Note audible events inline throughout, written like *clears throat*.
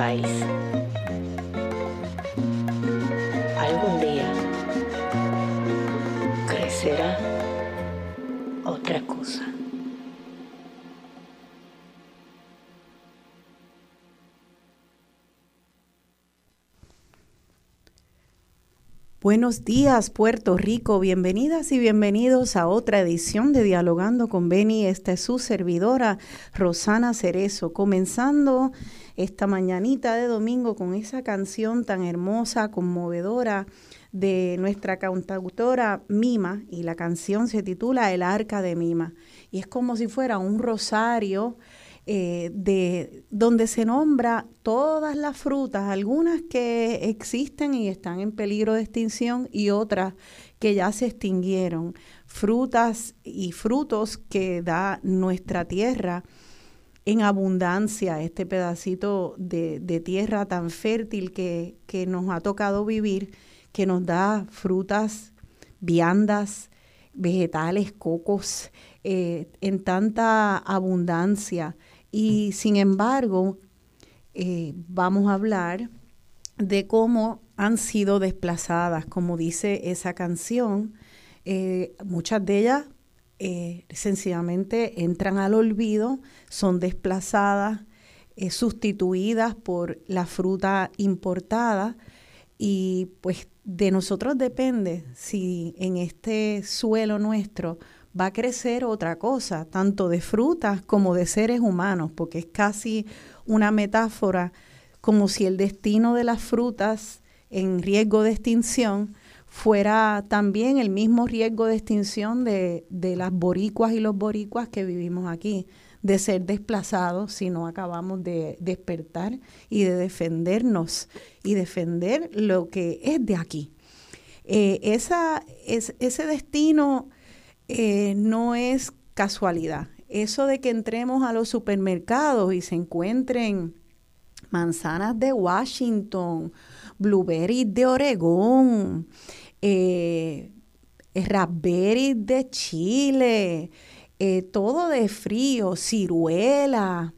país. Algún día crecerá otra cosa. Buenos días, Puerto Rico. Bienvenidas y bienvenidos a otra edición de Dialogando con Beni. Esta es su servidora, Rosana Cerezo. Comenzando esta mañanita de domingo con esa canción tan hermosa, conmovedora de nuestra cantautora Mima y la canción se titula El arca de Mima. Y es como si fuera un rosario eh, de donde se nombra todas las frutas, algunas que existen y están en peligro de extinción y otras que ya se extinguieron, frutas y frutos que da nuestra tierra en abundancia este pedacito de, tierra tan fértil que, nos ha tocado vivir, que nos da frutas, viandas, vegetales, cocos, eh, en tanta abundancia. Y sin embargo, eh, vamos a hablar de cómo han sido desplazadas, como dice esa canción. Eh, muchas de ellas eh, sencillamente entran al olvido, son desplazadas, eh, sustituidas por la fruta importada y pues de nosotros depende si en este suelo nuestro va a crecer otra cosa, tanto de frutas como de seres humanos, porque es casi una metáfora como si el destino de las frutas en riesgo de extinción fuera también el mismo riesgo de extinción de, las boricuas y los boricuas que vivimos aquí, de ser desplazados si no acabamos de despertar y de defendernos y defender lo que es de aquí. Eh, esa, es, ese destino eh, no es casualidad. Eso de que entremos a los supermercados y se encuentren manzanas de Washington, blueberries de Oregón, eh, raspberries de Chile, eh, todo de frío, ciruela,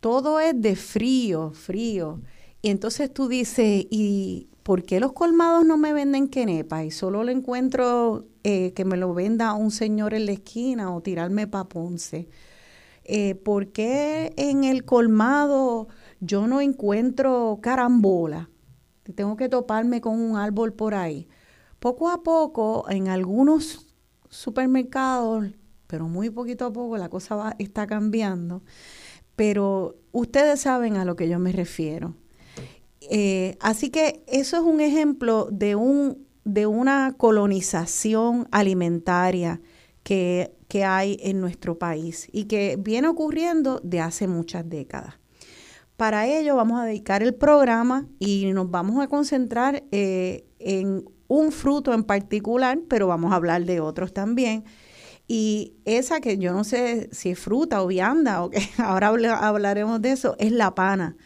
todo es de frío, frío. Y entonces tú dices, ¿y por qué los colmados no me venden quenepa? Y solo lo encuentro eh, que me lo venda un señor en la esquina o tirarme pa' Ponce. ¿Por qué en el colmado yo no encuentro carambola? Tengo que toparme con un árbol por ahí. Poco a poco, en algunos supermercados, pero muy poquito a poco, la cosa va, está cambiando. Pero ustedes saben a lo que yo me refiero. Eh, así que eso es un ejemplo de, un, de una colonización alimentaria que, que hay en nuestro país y que viene ocurriendo de hace muchas décadas. Para ello vamos a dedicar el programa y nos vamos a concentrar eh, en un fruto en particular, pero vamos a hablar de otros también. Y esa que yo no sé si es fruta o vianda o que *laughs* ahora hablaremos de eso, es la pana,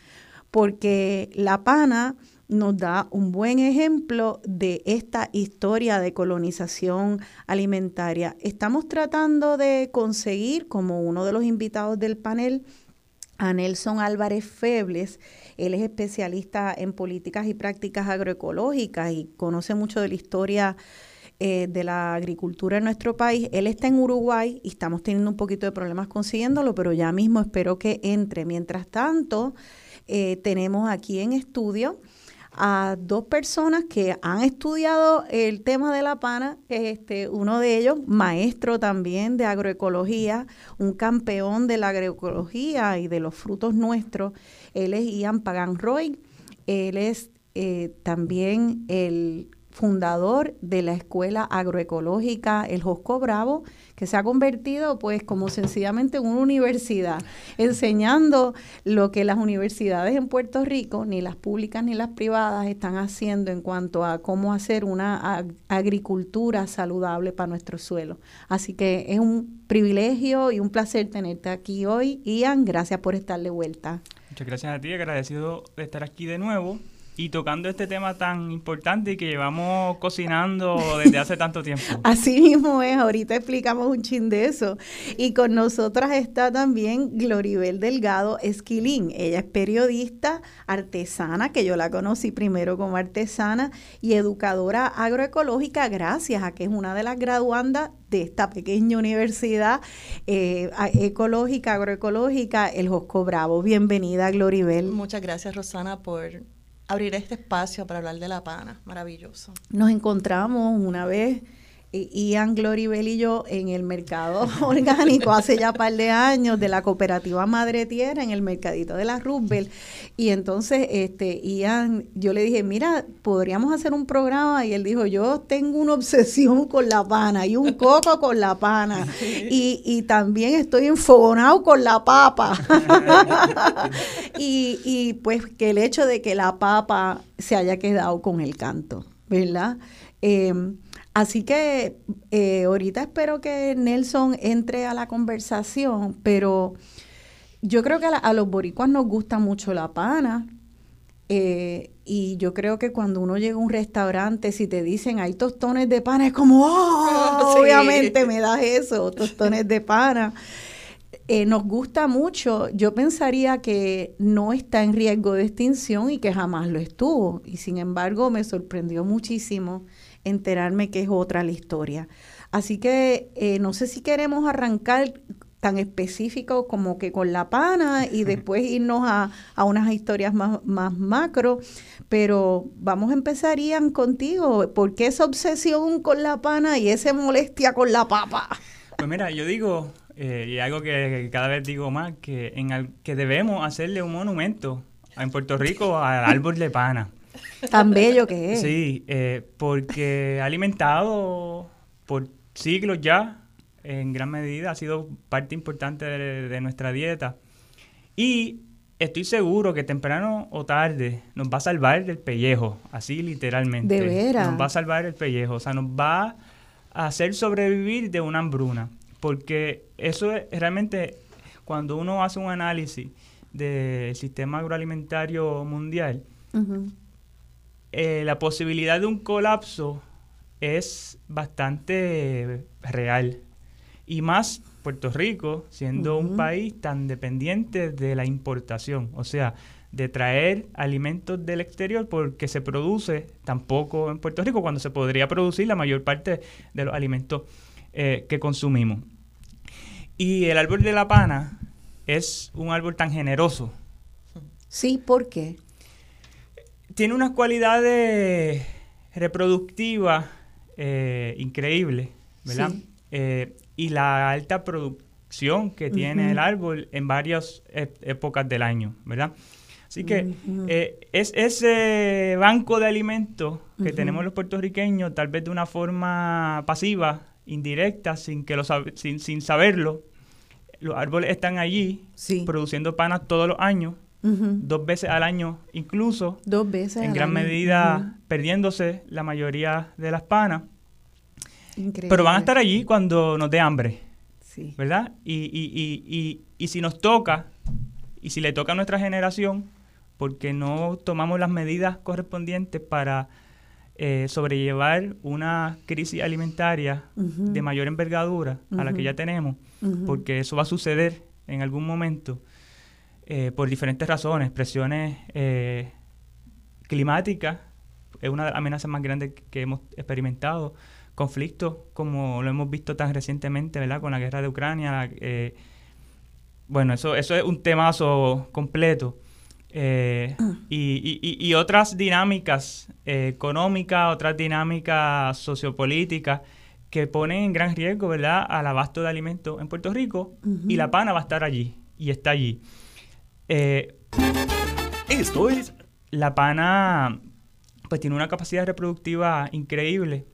porque la pana nos da un buen ejemplo de esta historia de colonización alimentaria. Estamos tratando de conseguir, como uno de los invitados del panel, a Nelson Álvarez Febles. Él es especialista en políticas y prácticas agroecológicas y conoce mucho de la historia eh, de la agricultura en nuestro país. Él está en Uruguay y estamos teniendo un poquito de problemas consiguiéndolo, pero ya mismo espero que entre. Mientras tanto, eh, tenemos aquí en estudio a dos personas que han estudiado el tema de la pana, este, uno de ellos, maestro también de agroecología, un campeón de la agroecología y de los frutos nuestros, él es Ian Pagan Roy, él es eh, también el fundador de la Escuela Agroecológica El Josco Bravo, que se ha convertido pues como sencillamente en una universidad, enseñando lo que las universidades en Puerto Rico, ni las públicas ni las privadas, están haciendo en cuanto a cómo hacer una agricultura saludable para nuestro suelo. Así que es un privilegio y un placer tenerte aquí hoy. Ian, gracias por estar de vuelta. Muchas gracias a ti, agradecido de estar aquí de nuevo y tocando este tema tan importante que llevamos cocinando desde hace tanto tiempo. *laughs* Así mismo es, ahorita explicamos un chin de eso. Y con nosotras está también Gloribel Delgado Esquilín. Ella es periodista, artesana, que yo la conocí primero como artesana, y educadora agroecológica, gracias a que es una de las graduandas de esta pequeña universidad eh, ecológica, agroecológica, el Josco Bravo. Bienvenida, Gloribel. Muchas gracias, Rosana, por abrir este espacio para hablar de la pana. Maravilloso. Nos encontramos una vez Ian Gloribel y yo en el mercado *laughs* orgánico hace ya par de años de la cooperativa Madre Tierra en el mercadito de la Roosevelt. Y entonces este Ian yo le dije mira podríamos hacer un programa y él dijo yo tengo una obsesión con la pana y un coco con la pana. *laughs* Y, y también estoy enfogonado con la papa *laughs* y, y pues que el hecho de que la papa se haya quedado con el canto verdad eh, Así que eh, ahorita espero que Nelson entre a la conversación, pero yo creo que a, la- a los boricuas nos gusta mucho la pana. eh, y yo creo que cuando uno llega a un restaurante, si te dicen hay tostones de pana, es como, ¡oh! *laughs* Sí. Obviamente me das eso, tostones de pana. Eh, nos gusta mucho. Yo pensaría que no está en riesgo de extinción y que jamás lo estuvo. Y sin embargo, me sorprendió muchísimo enterarme que es otra la historia. Así que eh, no sé si queremos arrancar tan específico como que con la pana y después irnos a, a unas historias más, más macro, pero vamos a empezar, Ian, contigo. ¿Por qué esa obsesión con la pana y esa molestia con la papa? Pues mira, yo digo, eh, y algo que cada vez digo más, que, en al- que debemos hacerle un monumento en Puerto Rico al árbol de pana. Tan bello que es. Sí, eh, porque ha alimentado por siglos ya, en gran medida, ha sido parte importante de, de nuestra dieta. Y estoy seguro que temprano o tarde nos va a salvar del pellejo, así literalmente. ¿De veras? Nos va a salvar el pellejo, o sea, nos va a hacer sobrevivir de una hambruna. Porque eso es realmente, cuando uno hace un análisis del sistema agroalimentario mundial. Eh, la posibilidad de un colapso es bastante real. Y más Puerto Rico, siendo un país tan dependiente de la importación, o sea, de traer alimentos del exterior porque se produce tampoco en Puerto Rico cuando se podría producir la mayor parte de los alimentos eh, que consumimos. Y el árbol de la pana es un árbol tan generoso Sí, ¿por qué? Tiene unas cualidades reproductivas eh, increíbles, ¿verdad? Sí. Eh, y la alta producción que tiene el árbol en varias ep- épocas del año, ¿verdad? Así que eh, es ese banco de alimentos que tenemos los puertorriqueños, tal vez de una forma pasiva, indirecta, sin que lo sab- sin, sin saberlo, los árboles están allí Sí. produciendo panas todos los años, Dos veces al año incluso, Dos veces. en al gran año. medida perdiéndose la mayoría de las panas. Increíble. pero van a estar allí cuando nos dé hambre, Sí. ¿verdad? Y, y, y, y, si nos toca, y si le toca a nuestra generación, porque no tomamos las medidas correspondientes para eh, sobrellevar una crisis alimentaria de mayor envergadura a la que ya tenemos, porque eso va a suceder en algún momento eh, por diferentes razones, presiones eh, climáticas, es una de las amenazas más grandes que hemos experimentado, conflictos como lo hemos visto tan recientemente, ¿verdad? Con la guerra de Ucrania, eh, bueno, eso, eso es un temazo completo. Eh, y, y- y- otras dinámicas económicas, otras dinámicas sociopolíticas que ponen en gran riesgo, ¿verdad?, al abasto de alimentos en Puerto Rico y la pana va a estar allí y está allí. Eh, Esto es la pana pues tiene una capacidad reproductiva increíble.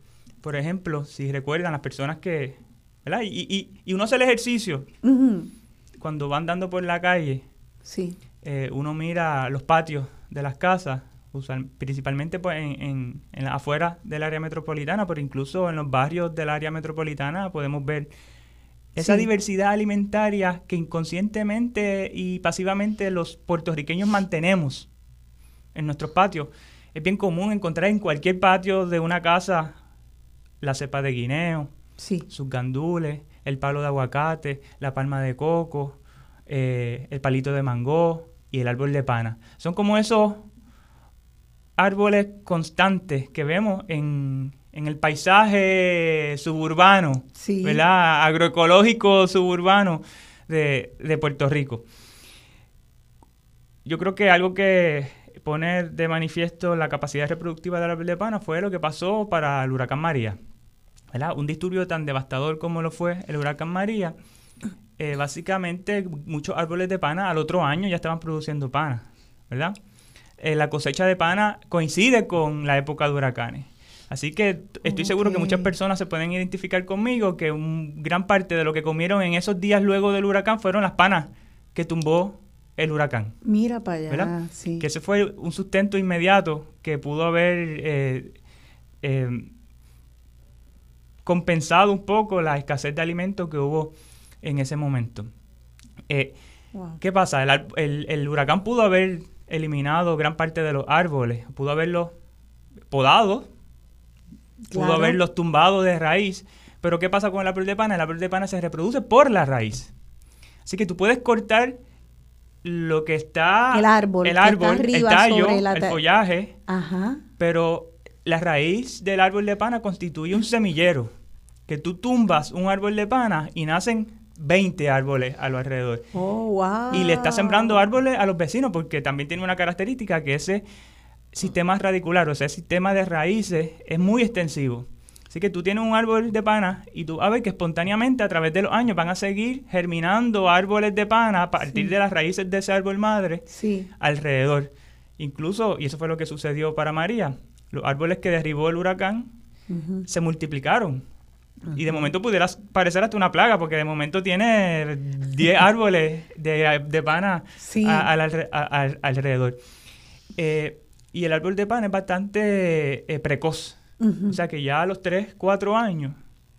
Por ejemplo, si recuerdan las personas que, ¿verdad? Y, y- y uno hace el ejercicio cuando van andando por la calle, Sí. eh, uno mira los patios de las casas, principalmente pues, en, en, en la- afuera del área metropolitana, pero incluso en los barrios del área metropolitana podemos ver esa Sí. diversidad alimentaria que inconscientemente y pasivamente los puertorriqueños mantenemos en nuestros patios. Es bien común encontrar en cualquier patio de una casa la cepa de guineo, Sí. sus gandules, el palo de aguacate, la palma de coco, eh, el palito de mango y el árbol de pana. Son como esos árboles constantes que vemos en, en el paisaje suburbano, Sí. ¿verdad? Agroecológico suburbano de, de Puerto Rico. Yo creo que algo que pone de manifiesto la capacidad reproductiva del árbol de pana fue lo que pasó para el huracán María. ¿verdad? Un disturbio tan devastador como lo fue el huracán María, eh, básicamente muchos árboles de pana al otro año ya estaban produciendo pana, ¿verdad? Eh, la cosecha de pana coincide con la época de huracanes. Así que estoy seguro que muchas personas se pueden identificar conmigo que un gran parte de lo que comieron en esos días luego del huracán fueron las panas que tumbó el huracán. Mira para allá. ¿verdad? Sí. Que ese fue un sustento inmediato que pudo haber eh, eh, compensado un poco la escasez de alimentos que hubo en ese momento. Eh, Wow. ¿Qué pasa? El- el huracán pudo haber eliminado gran parte de los árboles, pudo haberlos podado, pudo Claro. haberlos tumbado de raíz, pero ¿qué pasa con el árbol de pana? El árbol de pana se reproduce por la raíz. Así que tú puedes cortar lo que está... El árbol, el, árbol, arriba el tallo, el follaje, Ajá. pero la raíz del árbol de pana constituye un semillero. Que tú tumbas un árbol de pana y nacen 20 árboles a lo alrededor. Oh, wow. Y le está sembrando árboles a los vecinos porque también tiene una característica que ese sistema radicular, o sea, ese sistema de raíces es muy extensivo. Así que tú tienes un árbol de pana y tú vas a ver que espontáneamente a través de los años van a seguir germinando árboles de pana a partir Sí. de las raíces de ese árbol madre Sí. alrededor. Incluso, y eso fue lo que sucedió para María, los árboles que derribó el huracán se multiplicaron. Y de momento pudiera parecer hasta una plaga, porque de momento tiene 10 *laughs* árboles de, de pana Sí. a- al alre- a- al- alrededor. Eh, y el árbol de pana es bastante eh, precoz. O sea que ya a los 3, 4 años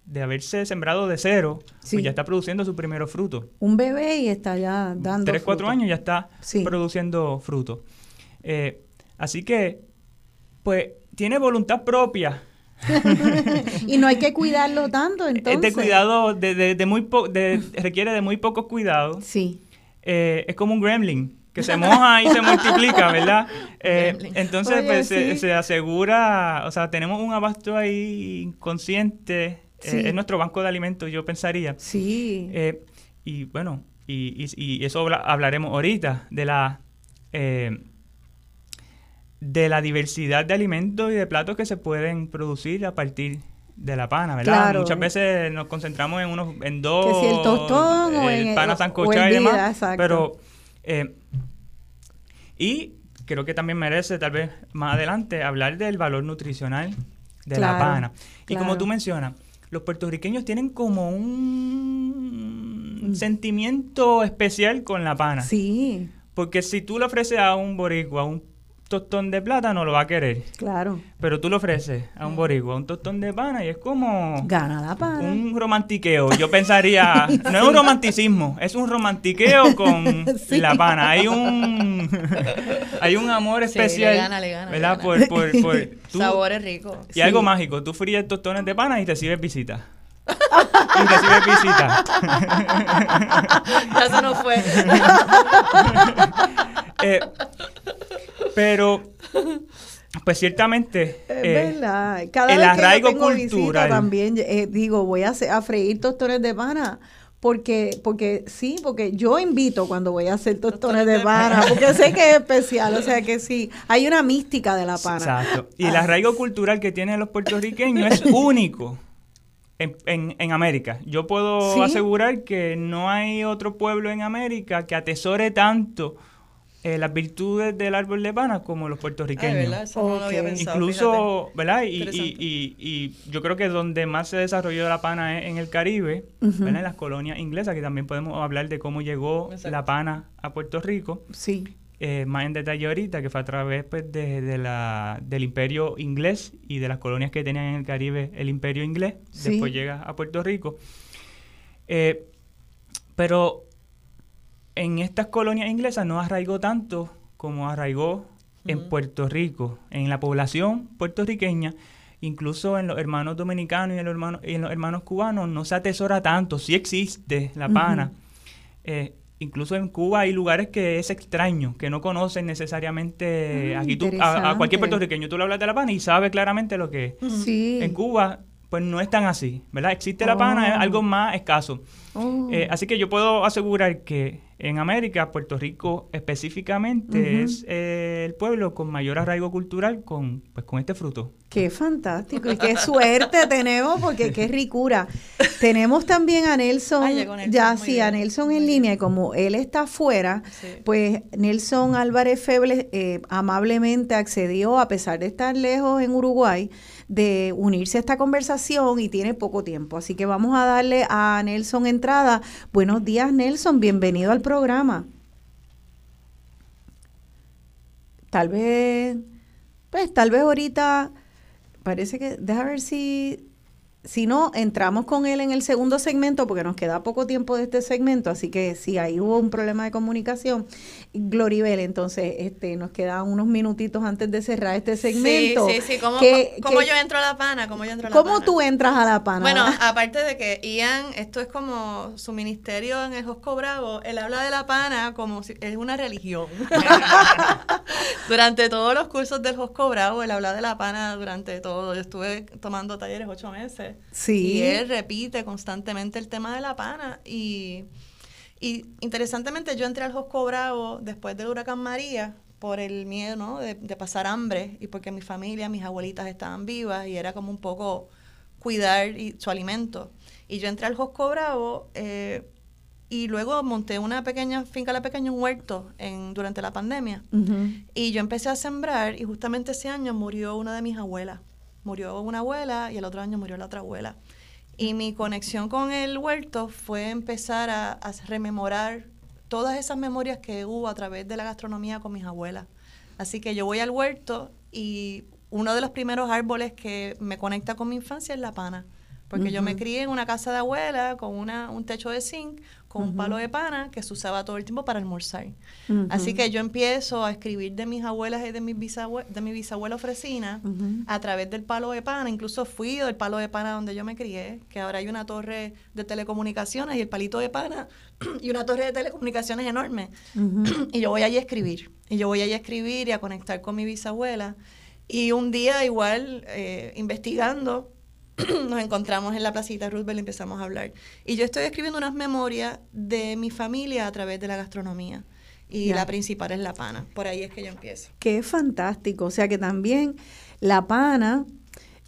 de haberse sembrado de cero, Sí. pues ya está produciendo su primer fruto. Un bebé y está ya dando 3, 4 fruto. años ya está Sí. produciendo fruto. Eh, así que, pues, tiene voluntad propia. *laughs* y no hay que cuidarlo tanto, entonces. Es de cuidado, de, de- de muy po- de- requiere de muy pocos cuidados. Sí. Eh, es como un gremlin que se moja y se multiplica, ¿verdad? *laughs* Eh, entonces, Oye, pues se, sí. se asegura, o sea, tenemos un abasto ahí inconsciente. eh, Sí. es nuestro banco de alimentos, yo pensaría. Sí. Eh, y bueno, y, y- y eso habla- hablaremos ahorita, de la, eh, de la diversidad de alimentos y de platos que se pueden producir a partir de la pana, ¿verdad? Claro. Muchas veces nos concentramos en unos, en dos, Que si el tostón o el en- pana o sancochado y demás, exacto. pero eh, y creo que también merece tal vez más adelante hablar del valor nutricional de la pana. Y como tú mencionas, los puertorriqueños tienen como un sentimiento especial con la pana. Sí, Porque si tú le ofreces a un boricua un tostón de plátano, lo va a querer. claro. Pero tú le ofreces a un boricua un tostón de pana y es como Gana la pana. un romantiqueo. Yo pensaría, *laughs* no es un romanticismo, es un romantiqueo *laughs* con Sí. la pana. Hay un *laughs* hay un amor Sí, le especial, gana, le gana, le ¿verdad? gana. Por, por, por tú- Sabores ricos. y algo mágico, tú fríes tostones de pana y recibes visita. y recibes visita. Ya se nos fue. Eh, pero, pues ciertamente, Es eh, verdad. Cada el vez arraigo que yo tengo visita cultural. también eh, digo, voy a, hacer- a freír tostones de pana. Porque, porque sí, porque yo invito cuando voy a hacer tostones de pana, porque sé que es especial, o sea que sí, hay una mística de la pana. Exacto. Y el Ah. arraigo cultural que tienen los puertorriqueños es *laughs* único en, en- en América. Yo puedo ¿Sí? asegurar que no hay otro pueblo en América que atesore tanto eh, las virtudes del árbol de pana como los Ay, puertorriqueños. ¿verdad? Eso no lo había Ok. pensado. Incluso, ¿verdad? Y, y, y- y yo creo que donde más se desarrolló la pana es en el Caribe. ¿verdad? En las colonias inglesas, que también podemos hablar de cómo llegó Exacto. la pana a Puerto Rico Sí, eh, más en detalle ahorita, que fue a través pues, de, de la, del imperio inglés y de las colonias que tenían en el Caribe el imperio inglés. Sí. Después llega a Puerto Rico. Eh, pero en estas colonias inglesas no arraigó tanto como arraigó en. Puerto Rico, en la población puertorriqueña, incluso en los hermanos dominicanos y en los hermanos, y en los hermanos cubanos, no se atesora tanto, sí existe la pana. Eh, incluso en Cuba hay lugares que es extraño, que no conocen necesariamente. Ah, aquí tú, a, cualquier puertorriqueño tú le hablas de la pana y sabe claramente lo que es. sí. En Cuba, pues no es tan así, ¿verdad? Existe la pana, es Oh. algo más escaso. Oh. Eh, así que yo puedo asegurar que en América, Puerto Rico específicamente, es eh, el pueblo con mayor arraigo cultural con, pues, con este fruto. Qué fantástico y qué suerte tenemos porque qué ricura. Tenemos también a Nelson, ya sí, a Nelson muy en bien. línea y como él está afuera, Sí. pues Nelson Álvarez Febles eh, amablemente accedió, a pesar de estar lejos en Uruguay, de unirse a esta conversación y tiene poco tiempo. Así que vamos a darle a Nelson entrada. Buenos días Nelson, bienvenido al programa. Tal vez, pues tal vez ahorita, parece que, deja ver si, si no, entramos con él en el segundo segmento porque nos queda poco tiempo de este segmento, así que si ahí hubo un problema de comunicación, Gloribel, entonces este, nos quedan unos minutitos antes de cerrar este segmento. Sí, sí, sí. ¿Cómo, que- cómo que- yo entro a la pana? ¿Cómo yo entro a la ¿Cómo pana? tú entras a la pana? Bueno, aparte de que Ian, esto es como su ministerio en el Josco Bravo, él habla de la pana como si es una religión. *laughs* durante todos los cursos del Josco Bravo, él habla de la pana durante todo. Yo estuve tomando talleres ocho meses. Sí. Y él repite constantemente el tema de la pana. Y, y interesantemente, yo entré al Josco Bravo después del huracán María por el miedo ¿no? de, de pasar hambre y porque mi familia, mis abuelitas estaban vivas y era como un poco cuidar y- su alimento. Y yo entré al Josco Bravo eh, y luego monté una pequeña finca, la pequeña, un huerto en, durante la pandemia. Y yo empecé a sembrar y justamente ese año murió una de mis abuelas. Murió una abuela y el otro año murió la otra abuela. Y mi conexión con el huerto fue empezar a, a rememorar todas esas memorias que hubo a través de la gastronomía con mis abuelas. Así que yo voy al huerto y uno de los primeros árboles que me conecta con mi infancia es la pana. Porque yo me crié en una casa de abuela con una, un techo de zinc, con un palo de pana que se usaba todo el tiempo para almorzar. Así que yo empiezo a escribir de mis abuelas y de, mis bisabue- de mi bisabuela Ofrecina Ujú. a través del palo de pana. Incluso fui del palo de pana donde yo me crié, que ahora hay una torre de telecomunicaciones y el palito de pana *clears throat* y una torre de telecomunicaciones enorme. *clears throat* Y yo voy allí a escribir. Y yo voy allí a escribir y a conectar con mi bisabuela. Y un día igual, eh, investigando, *clears throat* nos encontramos en la placita Roosevelt y empezamos a hablar. Y yo estoy escribiendo unas memorias de mi familia a través de la gastronomía. Y Ya. la principal es la pana. Por ahí es que yo empiezo. que es fantástico. O sea que también la pana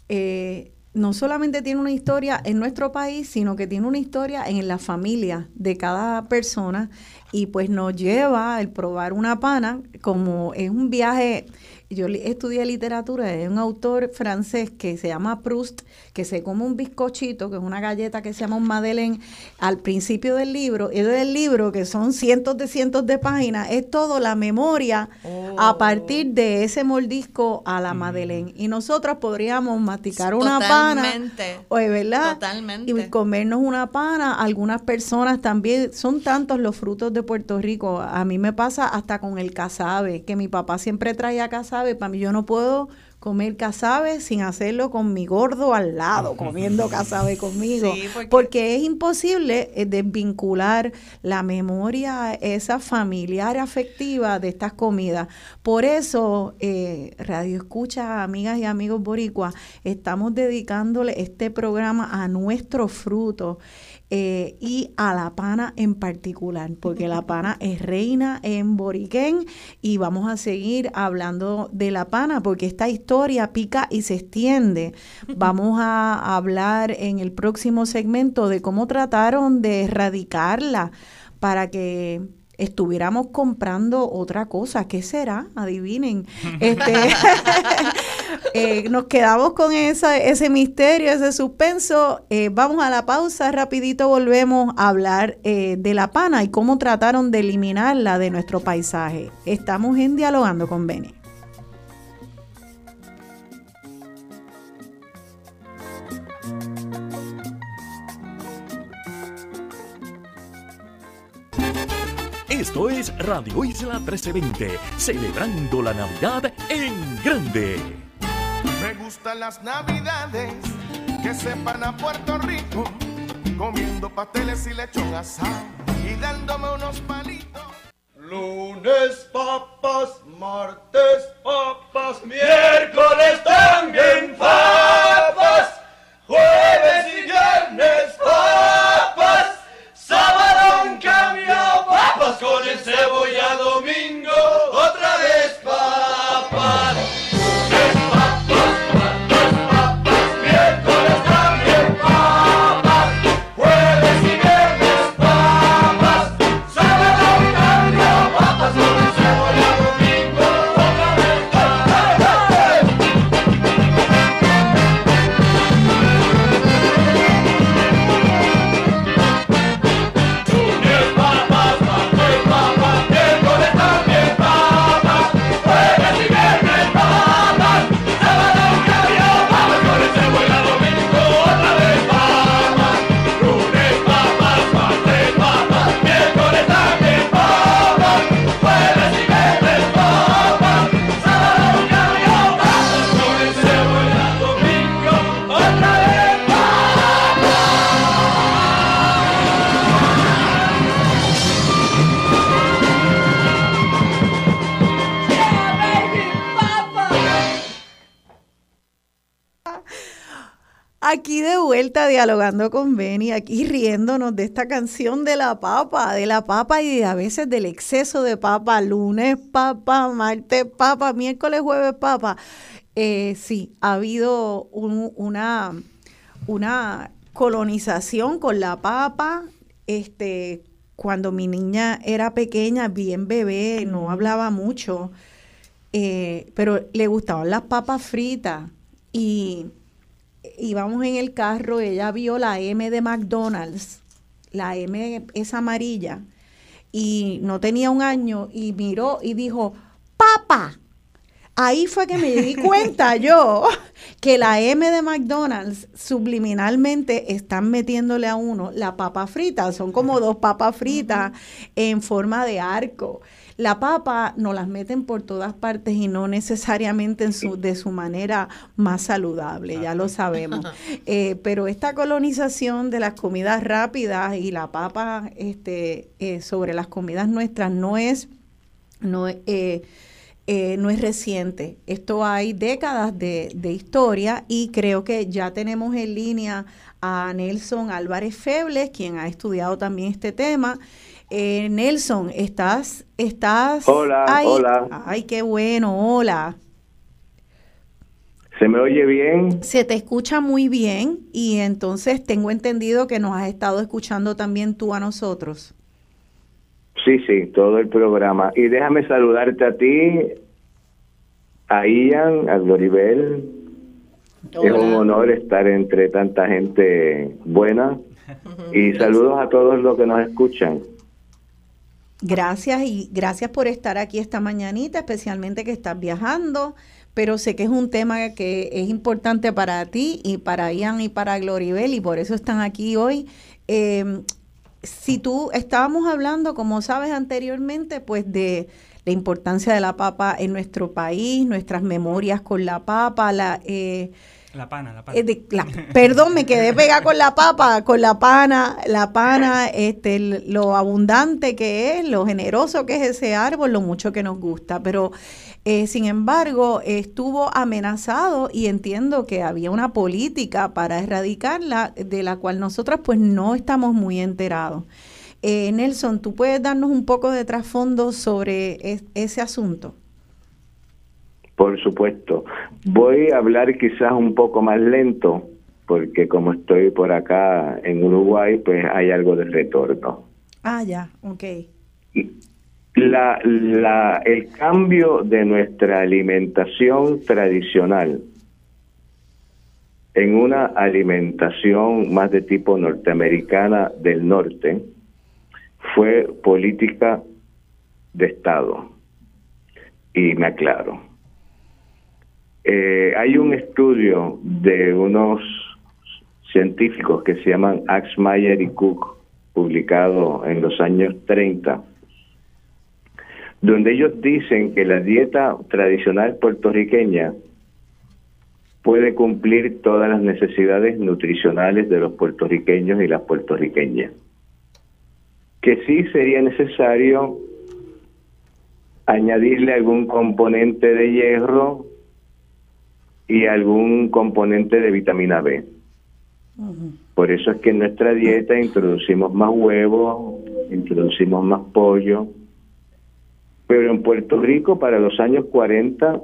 eh, no solamente tiene una historia en nuestro país, sino que tiene una historia en la familia de cada persona y pues nos lleva el probar una pana como es un viaje. Yo estudié literatura de un autor francés que se llama Proust, que se come un bizcochito, que es una galleta que se llama un madeleine, al principio del libro. Y del libro, que son cientos de cientos de páginas, es todo la memoria a partir de ese mordisco a la madeleine. Y nosotros podríamos masticar una pana, oye, ¿verdad? Totalmente. Y comernos una pana. Algunas personas también, son tantos los frutos de Puerto Rico. A mí me pasa hasta con el casabe, que mi papá siempre traía casabe. Para mí yo no puedo comer casabe sin hacerlo con mi gordo al lado, comiendo casabe conmigo. Sí, porque- porque es imposible eh, desvincular la memoria esa familiar afectiva de estas comidas. Por eso, eh, Radio Escucha, amigas y amigos boricuas, estamos dedicándole este programa a nuestros frutos eh, y a la pana en particular, porque la pana es reina en Boriquén y vamos a seguir hablando de la pana porque esta historia pica y se extiende. Vamos a hablar en el próximo segmento de cómo trataron de erradicarla para que estuviéramos comprando otra cosa. ¿Qué será? Adivinen. *laughs* Este, *laughs* eh, nos quedamos con esa, ese misterio, ese suspenso. Eh, vamos a la pausa, rapidito volvemos a hablar eh, de la pana y cómo trataron de eliminarla de nuestro paisaje. Estamos en Dialogando con Beni. Esto es Radio Isla 1320, celebrando la Navidad en grande. Me gustan las navidades que sepan a Puerto Rico, comiendo pasteles y lechón asado y dándome unos palitos. Lunes papas, martes papas, miércoles también papas, jueves y viernes papas, sábado en con el cebolla domingo Aquí de vuelta dialogando con Benny, aquí riéndonos de esta canción de la papa, de la papa y a veces del exceso de papa, lunes papa, martes papa, miércoles, jueves papa. Eh, sí, ha habido una, una colonización con la papa, este, cuando mi niña era pequeña, bien bebé, no hablaba mucho, eh, pero le gustaban las papas fritas y íbamos en el carro, ella vio la M de McDonald's, la M es amarilla, y no tenía un año, y miró y dijo, papa. Ahí fue que me di *laughs* cuenta yo que la M de McDonald's subliminalmente están metiéndole a uno la papa frita. Son como dos papas fritas en forma de arco la papa nos las meten por todas partes y no necesariamente en su, de su manera más saludable, ya lo sabemos. *laughs* Eh, pero esta colonización de las comidas rápidas y la papa este, eh, sobre las comidas nuestras no es, no, eh, no es reciente. Esto hay décadas de, de historia y creo que ya tenemos en línea a Nelson Álvarez Febles, quien ha estudiado también este tema. Eh, Nelson, ¿estás, estás Hola, ahí? hola. Ay, qué bueno, hola. ¿Se me oye bien? Se te escucha muy bien y entonces tengo entendido que nos has estado escuchando también tú a nosotros. Sí, sí, todo el programa. Y déjame saludarte a ti, a Ian, a Gloribel. Es un honor estar entre tanta gente buena. *laughs* Y saludos a todos los que nos escuchan. Gracias y gracias por estar aquí esta mañanita, especialmente que estás viajando, pero sé que es un tema que es importante para ti y para Ian y para Gloribel y por eso están aquí hoy. Eh, si tú estábamos hablando, como sabes anteriormente, pues de la importancia de la papa en nuestro país, nuestras memorias con la papa, la... Eh, la pana, la pana. Eh, perdón, me quedé pegada con la papa, con la pana, la pana, este, lo abundante que es, lo generoso que es ese árbol, lo mucho que nos gusta. Pero, eh, sin embargo, estuvo amenazado y entiendo que había una política para erradicarla, de la cual nosotros pues no estamos muy enterados. Eh, Nelson, ¿tú puedes darnos un poco de trasfondo sobre ese asunto? Por supuesto. Voy a hablar quizás un poco más lento, porque como estoy por acá en Uruguay, pues hay algo de retorno. Ah, ya, ok. La, la, el cambio de nuestra alimentación tradicional en una alimentación más de tipo norteamericana del norte fue política de Estado. Y me aclaro eh, hay un estudio de unos científicos que se llaman Axmayer y Cook, publicado en los años 30, donde ellos dicen que la dieta tradicional puertorriqueña puede cumplir todas las necesidades nutricionales de los puertorriqueños y las puertorriqueñas. Que sí sería necesario añadirle algún componente de hierro y algún componente de vitamina B. Por eso es que en nuestra dieta introducimos más huevos, introducimos más pollo. Pero en Puerto Rico para los años 40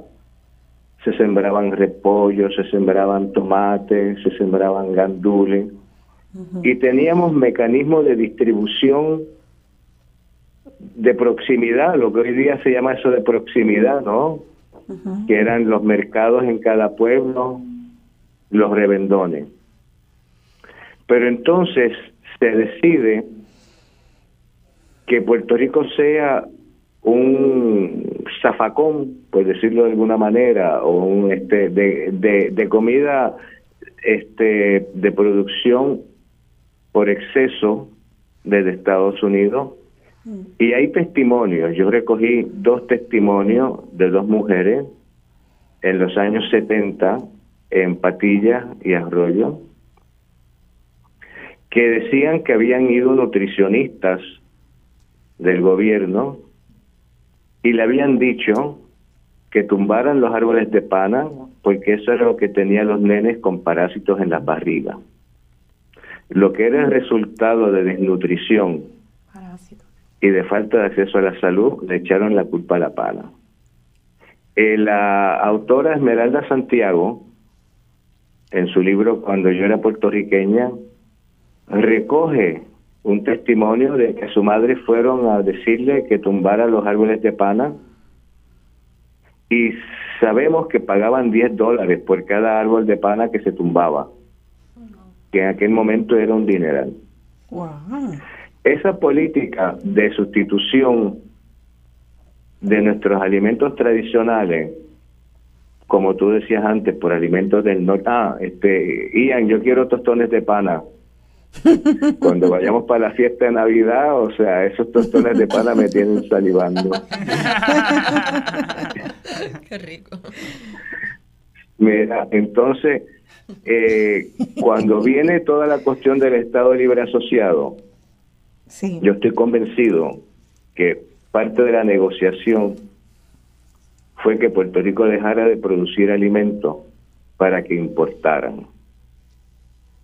se sembraban repollos, se sembraban tomates, se sembraban gandules y teníamos mecanismos de distribución de proximidad, lo que hoy día se llama eso de proximidad, ¿no? Que eran los mercados en cada pueblo, los revendones. Pero entonces se decide que Puerto Rico sea un zafacón, por decirlo de alguna manera, o un este de, de comida este de producción por exceso desde Estados Unidos y hay testimonios, yo recogí dos testimonios de dos mujeres en los años 70 en Patilla y Arroyo, que decían que habían ido nutricionistas del gobierno y le habían dicho que tumbaran los árboles de pana, porque eso era lo que tenían los nenes con parásitos en las barrigas. Lo que era el resultado de desnutrición y de falta de acceso a la salud, le echaron la culpa a la pana. Eh, la autora Esmeralda Santiago, en su libro Cuando yo era puertorriqueña, recoge un testimonio de que su madre fueron a decirle que tumbara los árboles de pana y sabemos que pagaban 10 dólares por cada árbol de pana que se tumbaba, que en aquel momento era un dineral. Esa política de sustitución de nuestros alimentos tradicionales, como tú decías antes, por alimentos del norte, ah, este, Ian, yo quiero tostones de pana. *laughs* Cuando vayamos para la fiesta de Navidad, o sea, esos tostones de pana me tienen salivando. Qué rico. Mira, entonces, eh, cuando viene toda la cuestión del Estado Libre Asociado, yo estoy convencido que parte de la negociación fue que Puerto Rico dejara de producir alimentos para que importaran.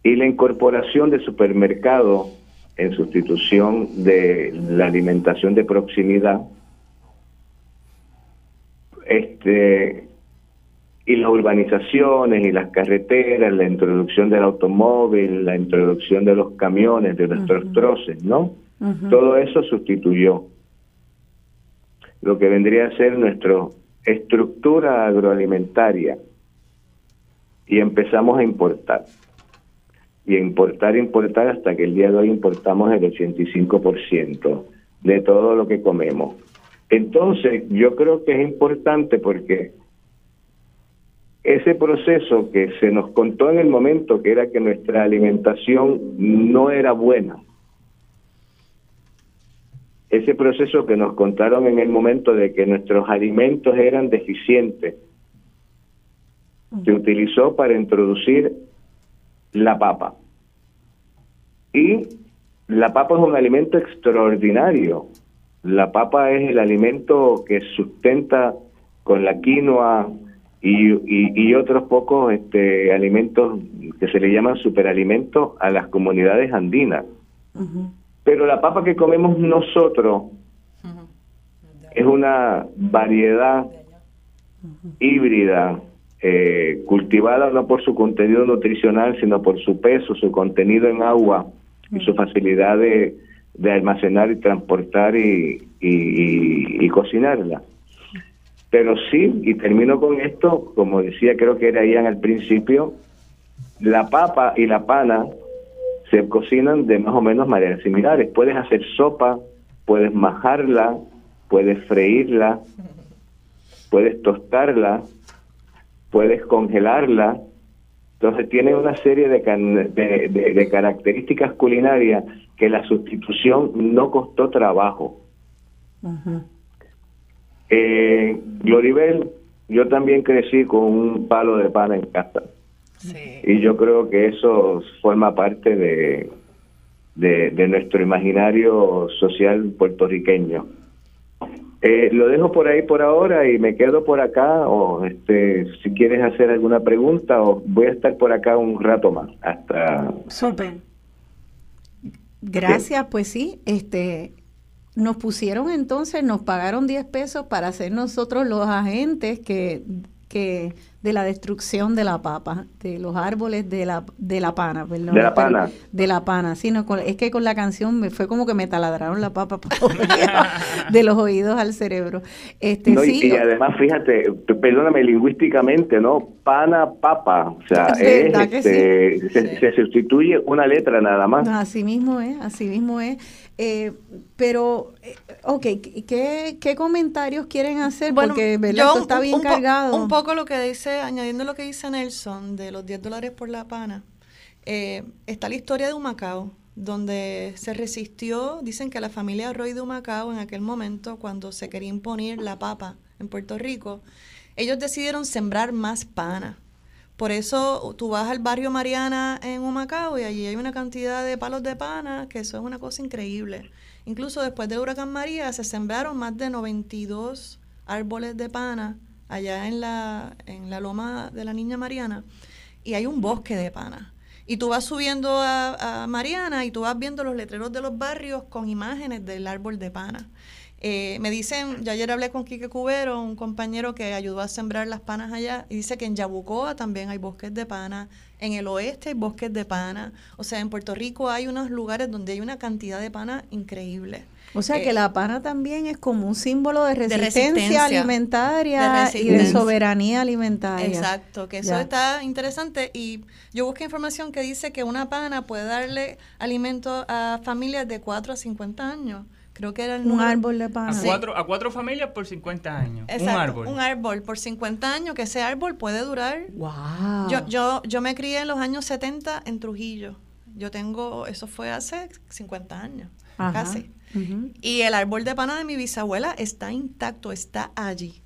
Y la incorporación de supermercados en sustitución de la alimentación de proximidad este y las urbanizaciones y las carreteras, la introducción del automóvil, la introducción de los camiones, de nuestros troces, ¿no? Todo eso sustituyó lo que vendría a ser nuestra estructura agroalimentaria y empezamos a importar. Y a importar, importar hasta que el día de hoy importamos el 85% de todo lo que comemos. Entonces, yo creo que es importante porque ese proceso que se nos contó en el momento, que era que nuestra alimentación no era buena, ese proceso que nos contaron en el momento de que nuestros alimentos eran deficientes, se utilizó para introducir la papa. Y la papa es un alimento extraordinario. La papa es el alimento que sustenta con la quinoa y, otros pocos este, alimentos que se le llaman superalimentos a las comunidades andinas. Pero la papa que comemos nosotros es una variedad híbrida, eh, cultivada no por su contenido nutricional, sino por su peso, su contenido en agua y su facilidad de, almacenar y transportar y, cocinarla. Pero sí, y termino con esto, como decía, creo que era Ian al principio, la papa y la pana se cocinan de más o menos maneras similares. Puedes hacer sopa, puedes majarla, puedes freírla, puedes tostarla, puedes congelarla. Entonces tiene una serie de, de, características culinarias que la sustitución no costó trabajo. Eh, Gloribel, yo también crecí con un palo de pan en casa. Y yo creo que eso forma parte de, de, nuestro imaginario social puertorriqueño. Eh, lo dejo por ahí por ahora y me quedo por acá o este si quieres hacer alguna pregunta o voy a estar por acá un rato más hasta Súper. Gracias, pues sí, este nos pusieron entonces, nos pagaron 10 pesos para ser nosotros los agentes que, que de la destrucción de la papa, de los árboles de la, de la pana, perdón. De la pana. De la pana, sí, no, es que con la canción me fue como que me taladraron la papa *laughs* de los oídos al cerebro. Este, sí, y, además, fíjate, perdóname, lingüísticamente, ¿no? Pana, papa, o sea, *laughs* este, se, sustituye una letra nada más. así mismo es, así mismo es. Eh, pero, eh, ok, ¿qué, ¿qué, comentarios quieren hacer? Bueno, Porque Yo, está bien cargado. Un poco lo que dice, añadiendo lo que dice Nelson de los 10 dólares por la pana, eh, está la historia de Humacao, donde se resistió, dicen que la familia Roy de Humacao en aquel momento, cuando se quería imponer la papa en Puerto Rico, ellos decidieron sembrar más pana. Por eso tú vas al barrio Mariana en Humacao y allí hay una cantidad de palos de pana, que eso es una cosa increíble. Incluso después de Huracán María se sembraron más de 92 árboles de pana allá en la, en la loma de la Niña Mariana, y hay un bosque de pana. Y tú vas subiendo a, a Mariana y tú vas viendo los letreros de los barrios con imágenes del árbol de pana. Eh, me dicen, ya ayer hablé con Quique Cubero, un compañero que ayudó a sembrar las panas allá, y dice que en Yabucoa también hay bosques de pana, en el oeste hay bosques de pana, o sea, en Puerto Rico hay unos lugares donde hay una cantidad de pana increíble. O sea que Eh, la pana también es como un símbolo de resistencia, resistencia, alimentaria de y de soberanía alimentaria. Exacto, que eso Ya. está interesante y yo busqué información que dice que una pana puede darle alimento a familias de 4 a 50 años. Creo que era el Un número- árbol de A, pana. cuatro, a cuatro familias por 50 años. Exacto, un árbol. Un árbol por 50 años, que ese árbol puede durar. Wow. Yo, yo, yo me crié en los años 70 en Trujillo. Yo tengo, eso fue hace 50 años, Ajá. casi. Y el árbol de pana de mi bisabuela está intacto, está allí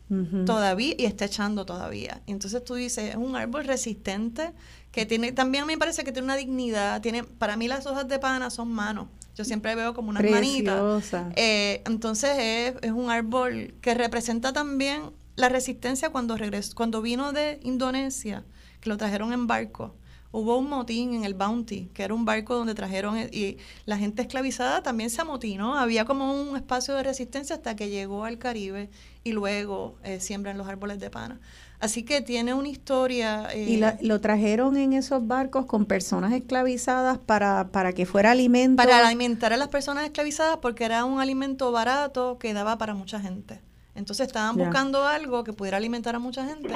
todavía y está echando todavía. Y entonces tú dices, es un árbol resistente que tiene, también me parece que tiene una dignidad. Tiene, para mí las hojas de pana son manos. Yo siempre veo como unas manitas. Preciosa. Eh, entonces es, es un árbol que representa también la resistencia cuando regresó, cuando vino de Indonesia, que lo trajeron en barco. Hubo un motín en el Bounty, que era un barco donde trajeron e- y la gente esclavizada también se amotinó. Había como un espacio de resistencia hasta que llegó al Caribe y luego eh, siembran los árboles de pana. Así que tiene una historia. eh, Y la- lo trajeron en esos barcos con personas esclavizadas para, para que fuera alimento. para alimentar a las personas esclavizadas porque era un alimento barato que daba para mucha gente. Entonces estaban buscando algo que pudiera alimentar a mucha gente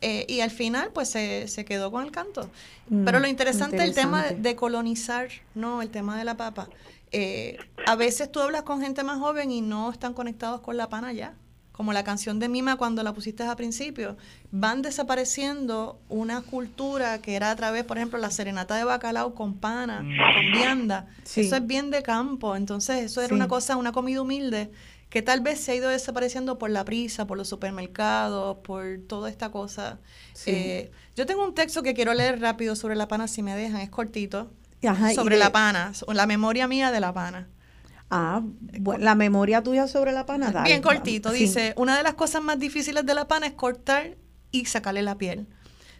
eh, y al final pues se, se quedó con el canto. Mm, Pero lo interesante es el tema de, interesante. de colonizar, no, el tema de la papa. Eh, a veces tú hablas con gente más joven y no están conectados con la pana ya. Como la canción de Mima cuando la pusiste al principio, van desapareciendo una cultura que era a través, por ejemplo, la serenata de bacalao con pana, Mm. con vianda. Sí. Eso es bien de campo. Entonces, eso era Sí. una cosa, una comida humilde que tal vez se ha ido desapareciendo por la prisa, por los supermercados, por toda esta cosa. Sí. Eh, yo tengo un texto que quiero leer rápido sobre la pana, si me dejan, es cortito. Ajá, sobre de- la pana, la memoria mía de la pana. Ah, bueno, la memoria tuya sobre la pana. dale, Bien cortito, Sí. dice, una de las cosas más difíciles de la pana es cortar y sacarle la piel.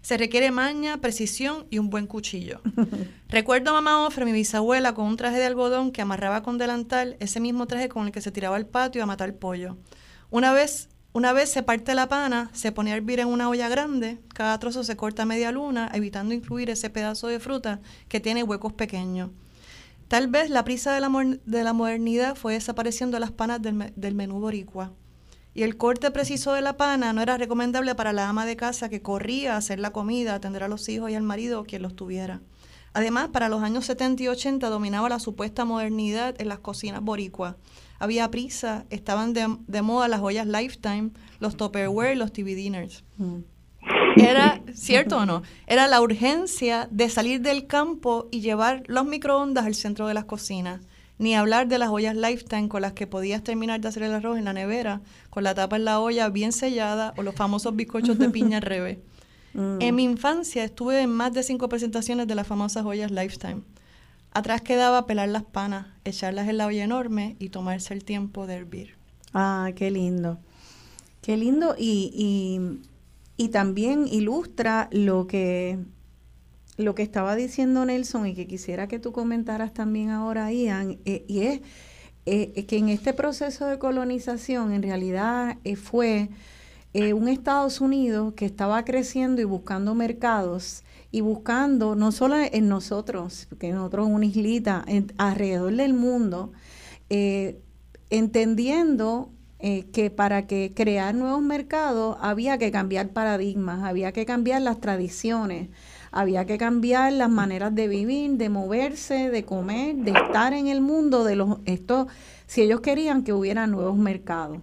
Se requiere maña, precisión y un buen cuchillo. *laughs* Recuerdo a mamá Ofre, mi bisabuela, con un traje de algodón que amarraba con delantal, ese mismo traje con el que se tiraba al patio a matar pollo. Una vez, una vez se parte la pana, se pone a hervir en una olla grande, cada trozo se corta a media luna, evitando incluir ese pedazo de fruta que tiene huecos pequeños. Tal vez la prisa de la, de modernidad fue desapareciendo las panas del, me- del menú boricua. Y el corte preciso de la pana no era recomendable para la ama de casa que corría a hacer la comida, atender a los hijos y al marido, quien los tuviera. Además, para los años 70 y 80 dominaba la supuesta modernidad en las cocinas boricuas. Había prisa, estaban de, moda las joyas Lifetime, los Tupperware y los TV Dinners. Mm. Era, ¿cierto o no? Era la urgencia de salir del campo y llevar los microondas al centro de las cocinas. Ni hablar de las ollas Lifetime con las que podías terminar de hacer el arroz en la nevera, con la tapa en la olla bien sellada o los famosos bizcochos de piña al revés. *laughs* Mm. En mi infancia estuve en más de cinco presentaciones de las famosas ollas Lifetime. Atrás quedaba pelar las panas, echarlas en la olla enorme y tomarse el tiempo de hervir. Ah, qué lindo. Qué lindo y, y, y también ilustra lo que, lo que estaba diciendo Nelson y que quisiera que tú comentaras también ahora, Ian, eh, y es eh, que en este proceso de colonización en realidad eh, fue un Estados Unidos que estaba creciendo y buscando mercados y buscando, no solo en nosotros, porque nosotros una islita, en- alrededor del mundo, entendiendo eh, que para que crear nuevos mercados había que cambiar paradigmas, había que cambiar las tradiciones, había que cambiar las maneras de vivir, de moverse, de comer, de estar en el mundo de los estos si ellos querían que hubiera nuevos mercados.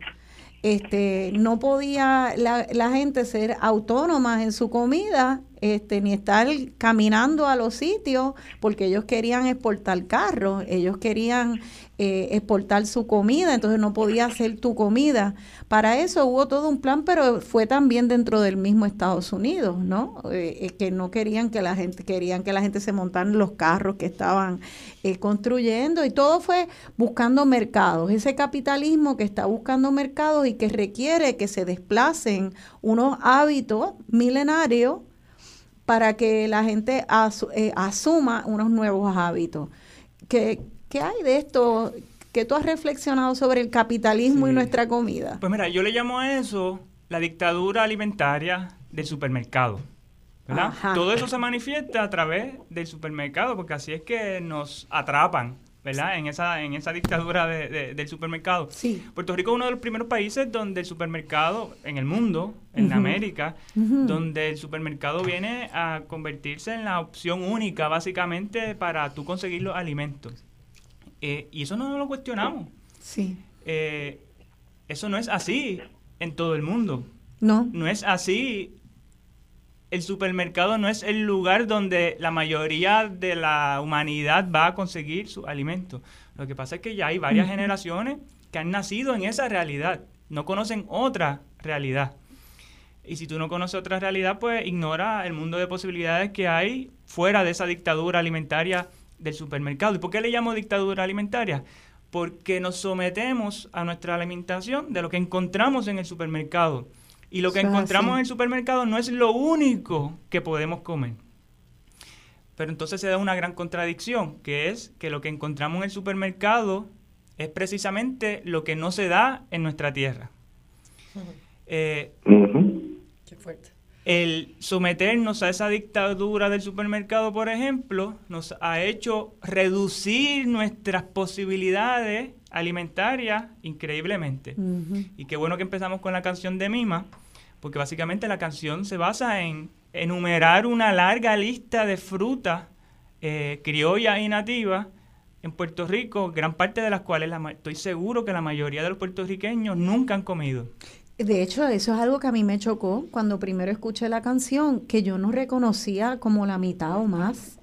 Este, no podía la, la gente ser autónoma en su comida este, ni estar caminando a los sitios, porque ellos querían exportar carros, ellos querían eh, exportar su comida, entonces no podía hacer tu comida. Para eso hubo todo un plan, pero fue también dentro del mismo Estados Unidos, ¿no? Eh, eh, que no querían que la gente, querían que la gente se montara los carros que estaban construyendo y todo fue buscando mercados, ese capitalismo que está buscando mercados y que requiere que se desplacen unos hábitos milenarios para que la gente asuma unos nuevos hábitos. Que, ¿Qué hay de esto? ¿Qué tú has reflexionado sobre el capitalismo y nuestra comida? Pues mira, yo le llamo a eso la dictadura alimentaria del supermercado. ¿verdad? Todo eso se manifiesta a través del supermercado, porque así es que nos atrapan, ¿verdad? En esa, en esa dictadura del supermercado. Sí. Puerto Rico es uno de los primeros países donde el supermercado, en el mundo, en América, donde el supermercado viene a convertirse en la opción única, básicamente, para tú conseguir los alimentos. Eh, y eso no lo cuestionamos. Sí. Eh, eso no es así en todo el mundo. No. No es así. El supermercado no es el lugar donde la mayoría de la humanidad va a conseguir su alimento. Lo que pasa es que ya hay varias generaciones que han nacido en esa realidad. No conocen otra realidad. Y si tú no conoces otra realidad, pues ignora el mundo de posibilidades que hay fuera de esa dictadura alimentaria del supermercado. ¿Y por qué le llamo dictadura alimentaria? Porque nos sometemos a nuestra alimentación de lo que encontramos en el supermercado. Y lo que encontramos en el supermercado no es lo único que podemos comer. Pero entonces se da una gran contradicción, que es que lo que encontramos en el supermercado es precisamente lo que no se da en nuestra tierra. *laughs* Qué fuerte el someternos a esa dictadura del supermercado, por ejemplo, nos ha hecho reducir nuestras posibilidades alimentarias increíblemente. Y qué bueno que empezamos con la canción de Mima, porque básicamente la canción se basa en enumerar una larga lista de frutas eh, criollas y nativas en Puerto Rico, gran parte de las cuales estoy seguro que la mayoría de los puertorriqueños nunca han comido. De hecho, eso es algo que a mí me chocó cuando primero escuché la canción, que yo no reconocía como la mitad o más.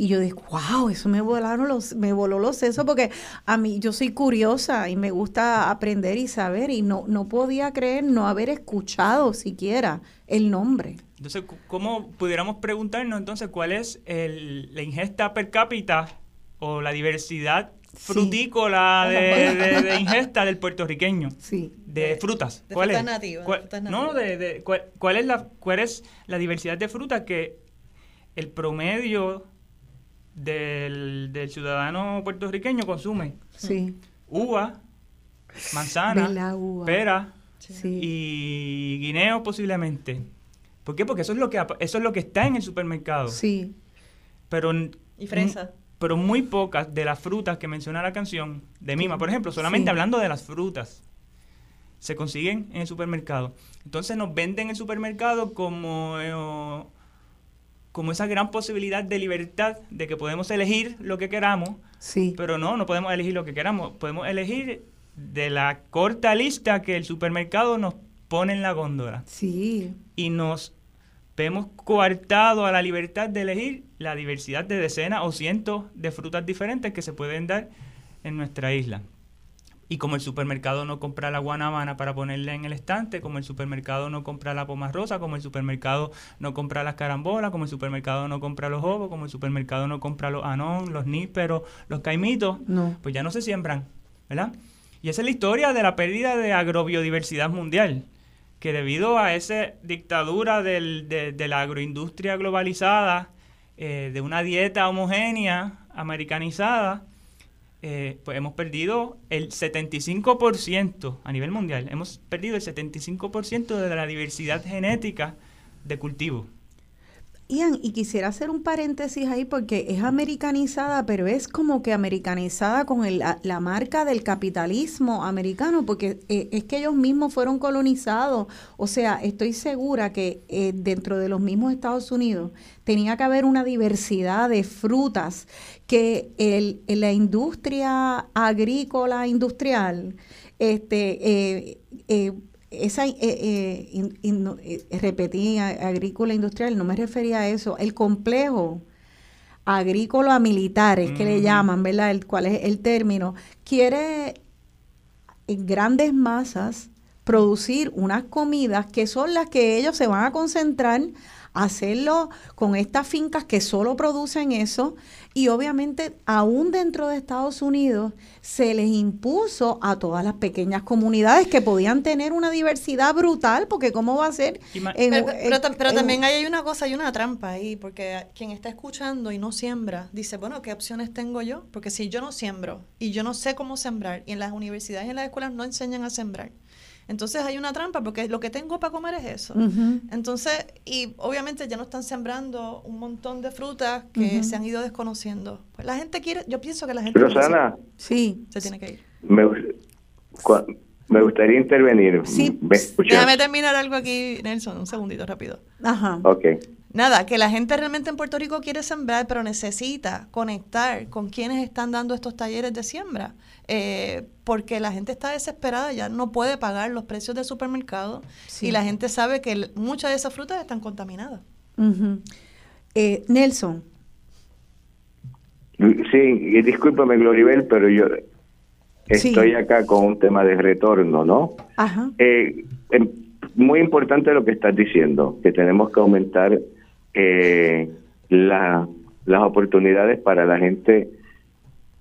Y yo dije, wow, eso me volaron los, me voló los sesos porque a mí yo soy curiosa y me gusta aprender y saber y no, no podía creer no haber escuchado siquiera el nombre. Entonces, ¿cómo pudiéramos preguntarnos entonces cuál es la ingesta per cápita o la diversidad frutícola *laughs* de, ingesta del puertorriqueño. Sí. De, frutas. ¿Cuál es? No, de, cuál, es la, ¿cuál es la diversidad de frutas que el promedio del, ciudadano puertorriqueño consume? Sí. Uva, manzana, pera y guineo posiblemente. ¿Por qué? Porque eso es lo que eso es lo que está en el supermercado. Sí. Pero y fresa pero muy pocas de las frutas que menciona la canción de Mima, por ejemplo, solamente hablando de las frutas, se consiguen en el supermercado. Entonces nos venden en el supermercado como, eh, como esa gran posibilidad de libertad, de que podemos elegir lo que queramos, sí. pero no, no podemos elegir lo que queramos, podemos elegir de la corta lista que el supermercado nos pone en la góndola. Sí. Y nos vemos coartado a la libertad de elegir la diversidad de decenas o cientos de frutas diferentes que se pueden dar en nuestra isla. Y como el supermercado no compra la guanabana para ponerla en el estante, como el supermercado no compra la poma rosa, como el supermercado no compra las carambolas, como el supermercado no compra los ovos, como el supermercado no compra los anón, los nísperos, los caimitos, pues ya no se siembran, ¿verdad? Y esa es la historia de la pérdida de agrobiodiversidad mundial que debido a esa dictadura de, la agroindustria globalizada, eh, de una dieta homogénea, americanizada, eh, pues hemos perdido el 75% a nivel mundial, hemos perdido el 75% de la diversidad genética de cultivo. Ian, y quisiera hacer un paréntesis ahí porque es americanizada, pero es como que americanizada con la, marca del capitalismo americano, porque eh, es que ellos mismos fueron colonizados. O sea, estoy segura que eh, dentro de los mismos Estados Unidos tenía que haber una diversidad de frutas que el, la industria agrícola industrial este, eh, esa, eh, eh, in- in- eh, repetí, a- agrícola industrial, no me refería a eso, el complejo agrícola militar, es que le llaman, ¿verdad? El, ¿Cuál es el término? Quiere en grandes masas producir unas comidas que son las que ellos se van a concentrar, hacerlo con estas fincas que solo producen eso y obviamente aún dentro de Estados Unidos se les impuso a todas las pequeñas comunidades que podían tener una diversidad brutal porque cómo va a ser en- Pero, pero en- tam- pero en- también hay una cosa, hay una trampa ahí, porque quien está escuchando y no siembra, dice, bueno, ¿qué opciones tengo yo? Porque si yo no siembro y yo no sé cómo sembrar, y en las universidades y en las escuelas no enseñan a sembrar, entonces hay una trampa, porque lo que tengo para comer es eso. Ujú. Entonces, y obviamente ya no están sembrando un montón de frutas que Ujú. se han ido desconociendo. Pues la gente quiere, yo pienso que la gente quiere Rosana, Sí. se tiene que ir. me, me gustaría intervenir. Sí. Déjame terminar algo aquí, Nelson, un segundito rápido. Ajá. Ok. Nada, que la gente realmente en Puerto Rico quiere sembrar, pero necesita conectar con quienes están dando estos talleres de siembra, eh, porque la gente está desesperada, ya no puede pagar los precios del supermercado Sí. y la gente sabe que muchas de esas frutas están contaminadas. Eh, Nelson. Sí, y discúlpame, Gloribel, pero yo Sí. estoy acá con un tema de retorno, ¿no? Ajá. Eh, em, muy importante lo que estás diciendo, que tenemos que aumentar eh, la- las oportunidades para la gente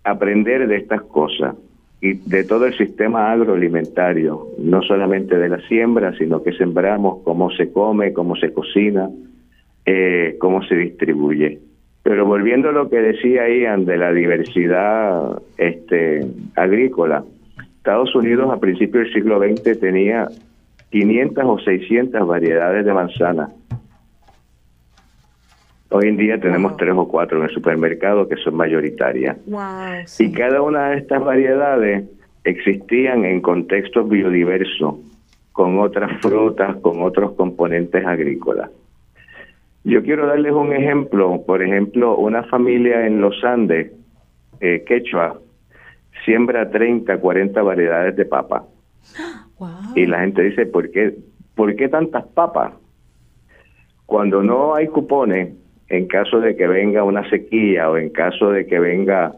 aprender de estas cosas y de todo el sistema agroalimentario, no solamente de la siembra, sino que sembramos, cómo se come, cómo se cocina, eh, cómo se distribuye. Pero volviendo a lo que decía Ian de la diversidad este, agrícola, Estados Unidos a principios del siglo XX tenía 500 o 600 variedades de manzanas. Hoy en día tenemos Wow. tres o cuatro en el supermercado que son mayoritarias. Wow. Y cada una de estas variedades existían en contextos biodiversos, con otras frutas, con otros componentes agrícolas. Yo quiero darles un ejemplo. Por ejemplo, una familia en los Andes, eh, quechua, siembra 30, 40 variedades de papa. *gasps* Wow. Y la gente dice, ¿por qué, ¿por qué tantas papas? Cuando no hay cupones, en caso de que venga una sequía o en caso de que venga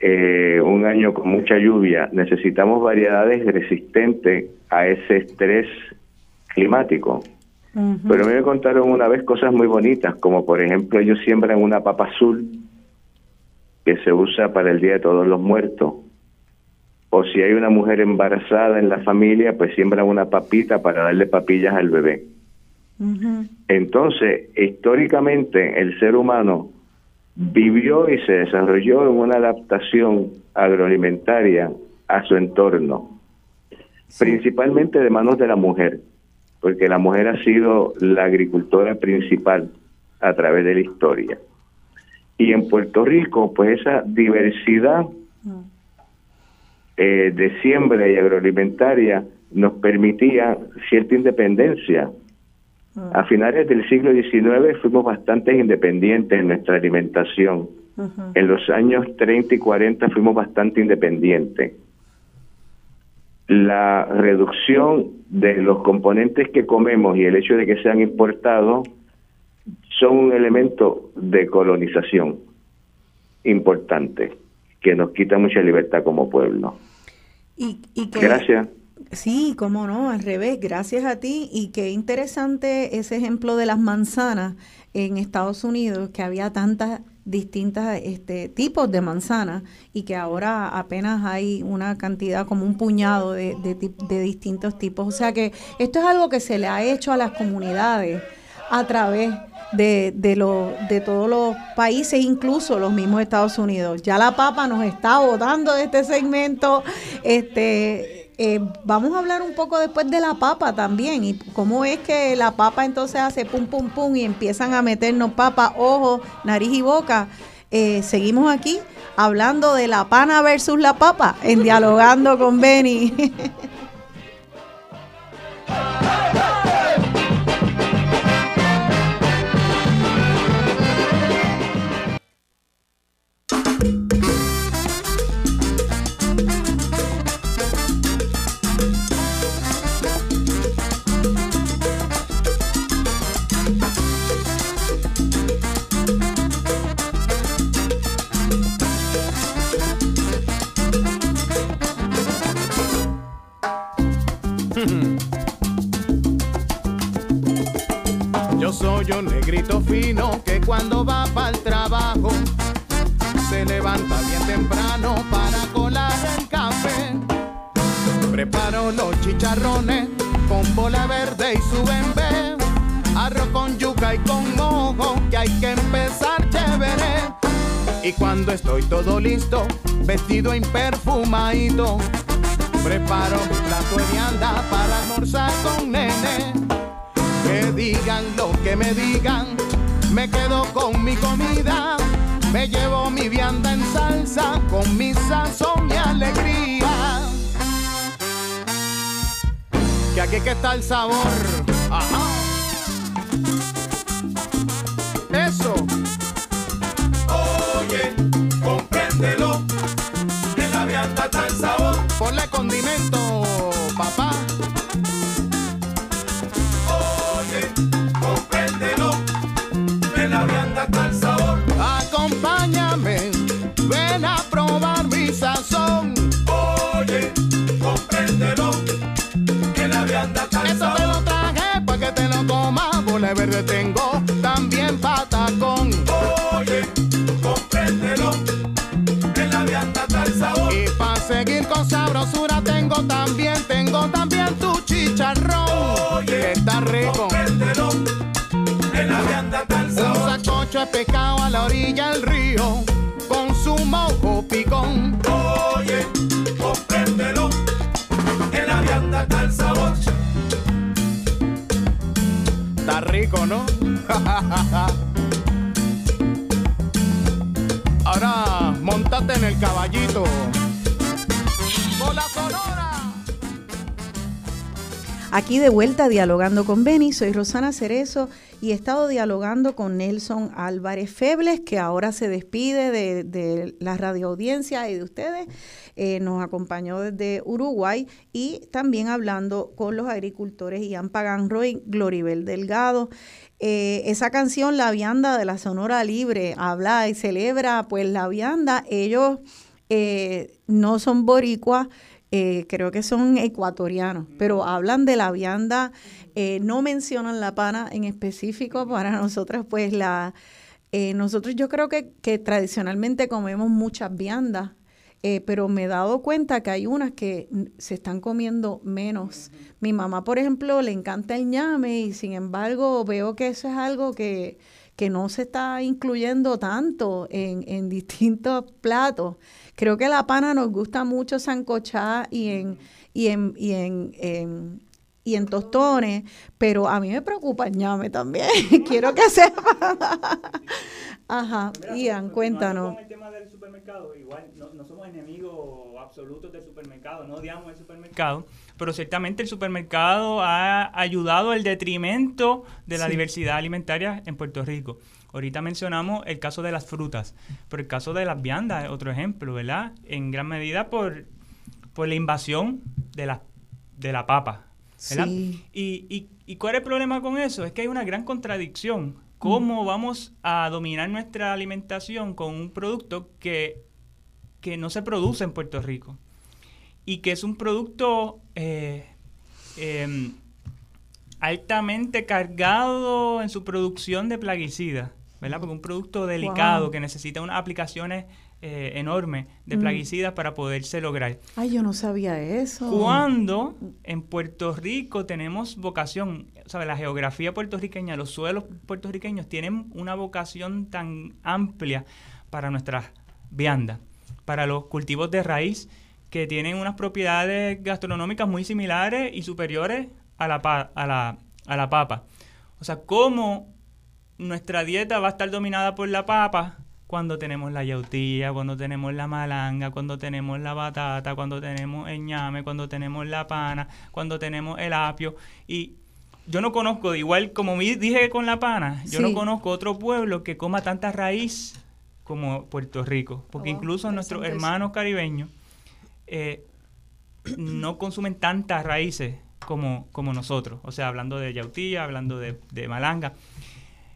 eh, un año con mucha lluvia, necesitamos variedades resistentes a ese estrés climático. Pero a mí me contaron una vez cosas muy bonitas, como por ejemplo ellos siembran una papa azul que se usa para el Día de Todos los Muertos. O si hay una mujer embarazada en la familia, pues siembran una papita para darle papillas al bebé. Entonces, históricamente el ser humano vivió y se desarrolló en una adaptación agroalimentaria a su entorno, principalmente de manos de la mujer, porque la mujer ha sido la agricultora principal a través de la historia. Y en Puerto Rico, pues esa diversidad Mm. eh, de siembra y agroalimentaria nos permitía cierta independencia. A finales del siglo XIX fuimos bastante independientes en nuestra alimentación. En los años 30 y 40 fuimos bastante independientes. La reducción de los componentes que comemos y el hecho de que sean importados son un elemento de colonización importante que nos quita mucha libertad como pueblo. Y, y que, Gracias. Sí, cómo no, al revés, gracias a ti. Y qué interesante ese ejemplo de las manzanas en Estados Unidos, que había tantas distintas este, tipos de manzanas y que ahora apenas hay una cantidad, como un puñado de, de, distintos tipos. O sea que esto es algo que se le ha hecho a las comunidades a través de, de, lo- de todos los países, incluso los mismos Estados Unidos. Ya la papa nos está botando de este segmento. Este, eh, vamos a hablar un poco después de la papa también y cómo es que la papa entonces hace pum pum pum y empiezan a meternos papa, ojo, nariz y boca. Eh, seguimos aquí hablando de la pana versus la papa en dialogando con Benny. *laughs* soy un negrito fino que cuando va para el trabajo se levanta bien temprano para colar el café. Preparo los chicharrones con bola verde y su bembé. Arroz con yuca y con mojo que hay que empezar chévere. Y cuando estoy todo listo, vestido imperfumadito, preparo de vianda para almorzar con nene. Que digan lo que me digan, me quedo con mi comida. Me llevo mi vianda en salsa con mi sazón y alegría. Que aquí que está el sabor. Ajá. Eso. También, tengo también tu chicharrón. Oye, que está rico. que la vianda el Un sacocho de pescado a la orilla del río, con su mojo picón. Oye, compréndelo, que la vianda sabor. Está rico, ¿no? *laughs* Ahora, montate en el caballito. Aquí de vuelta dialogando con Beni, soy Rosana Cerezo y he estado dialogando con Nelson Álvarez Febles, que ahora se despide de, de la radioaudiencia y de ustedes. Eh, nos acompañó desde Uruguay y también hablando con los agricultores Ian Paganro y Gloribel Delgado. Eh, esa canción, La Vianda de la Sonora Libre, habla y celebra pues la vianda. Ellos eh, no son boricuas, eh, creo que son ecuatorianos, pero hablan de la vianda, eh, no mencionan la pana en específico para nosotras, pues la, eh, nosotros yo creo que, que tradicionalmente comemos muchas viandas, eh, pero me he dado cuenta que hay unas que se están comiendo menos. Mi mamá, por ejemplo, le encanta el ñame y sin embargo veo que eso es algo que, que no se está incluyendo tanto en, en distintos platos. Creo que la pana nos gusta mucho sancochada y en, y en, y en, en- y en tostones, pero a mí me preocupa el ñame también. *laughs* Quiero que sepan. Ajá, Ian, cuéntanos. Con el tema del supermercado, igual no, no somos enemigos absolutos del supermercado, no odiamos el supermercado, pero ciertamente el supermercado ha ayudado al detrimento de la Sí. diversidad alimentaria en Puerto Rico. Ahorita mencionamos el caso de las frutas, pero el caso de las viandas es otro ejemplo, ¿verdad? En gran medida por, por la invasión de la, de la papa. ¿verdad? Sí. Y, y, ¿Y cuál es el problema con eso? Es que hay una gran contradicción. ¿Cómo vamos a dominar nuestra alimentación con un producto que, que no se produce en Puerto Rico? Y que es un producto eh, em, altamente cargado en su producción de plaguicidas, ¿verdad? Porque un producto delicado Wow. que necesita unas aplicaciones eh, enormes de Mm. puerticidas para poderse lograr. Ay, yo no sabía eso. Cuando en Puerto Rico tenemos vocación, ¿sabe? La geografía puertorriqueña, los suelos puertorriqueños tienen una vocación tan amplia para nuestras viandas, para los cultivos de raíz que tienen unas propiedades gastronómicas muy similares y superiores a la, pa- a la, a la papa. O sea, ¿cómo nuestra dieta va a estar dominada por la papa cuando tenemos la yautía, cuando tenemos la malanga, cuando tenemos la batata, cuando tenemos el ñame, cuando tenemos la pana, cuando tenemos el apio. Y yo no conozco, igual como dije con la pana, yo Sí. no conozco otro pueblo que coma tanta raíz como Puerto Rico. Porque Oh, incluso nuestros hermanos caribeños eh, no consumen tantas raíces como, como nosotros. O sea, hablando de yautía, hablando de, de malanga.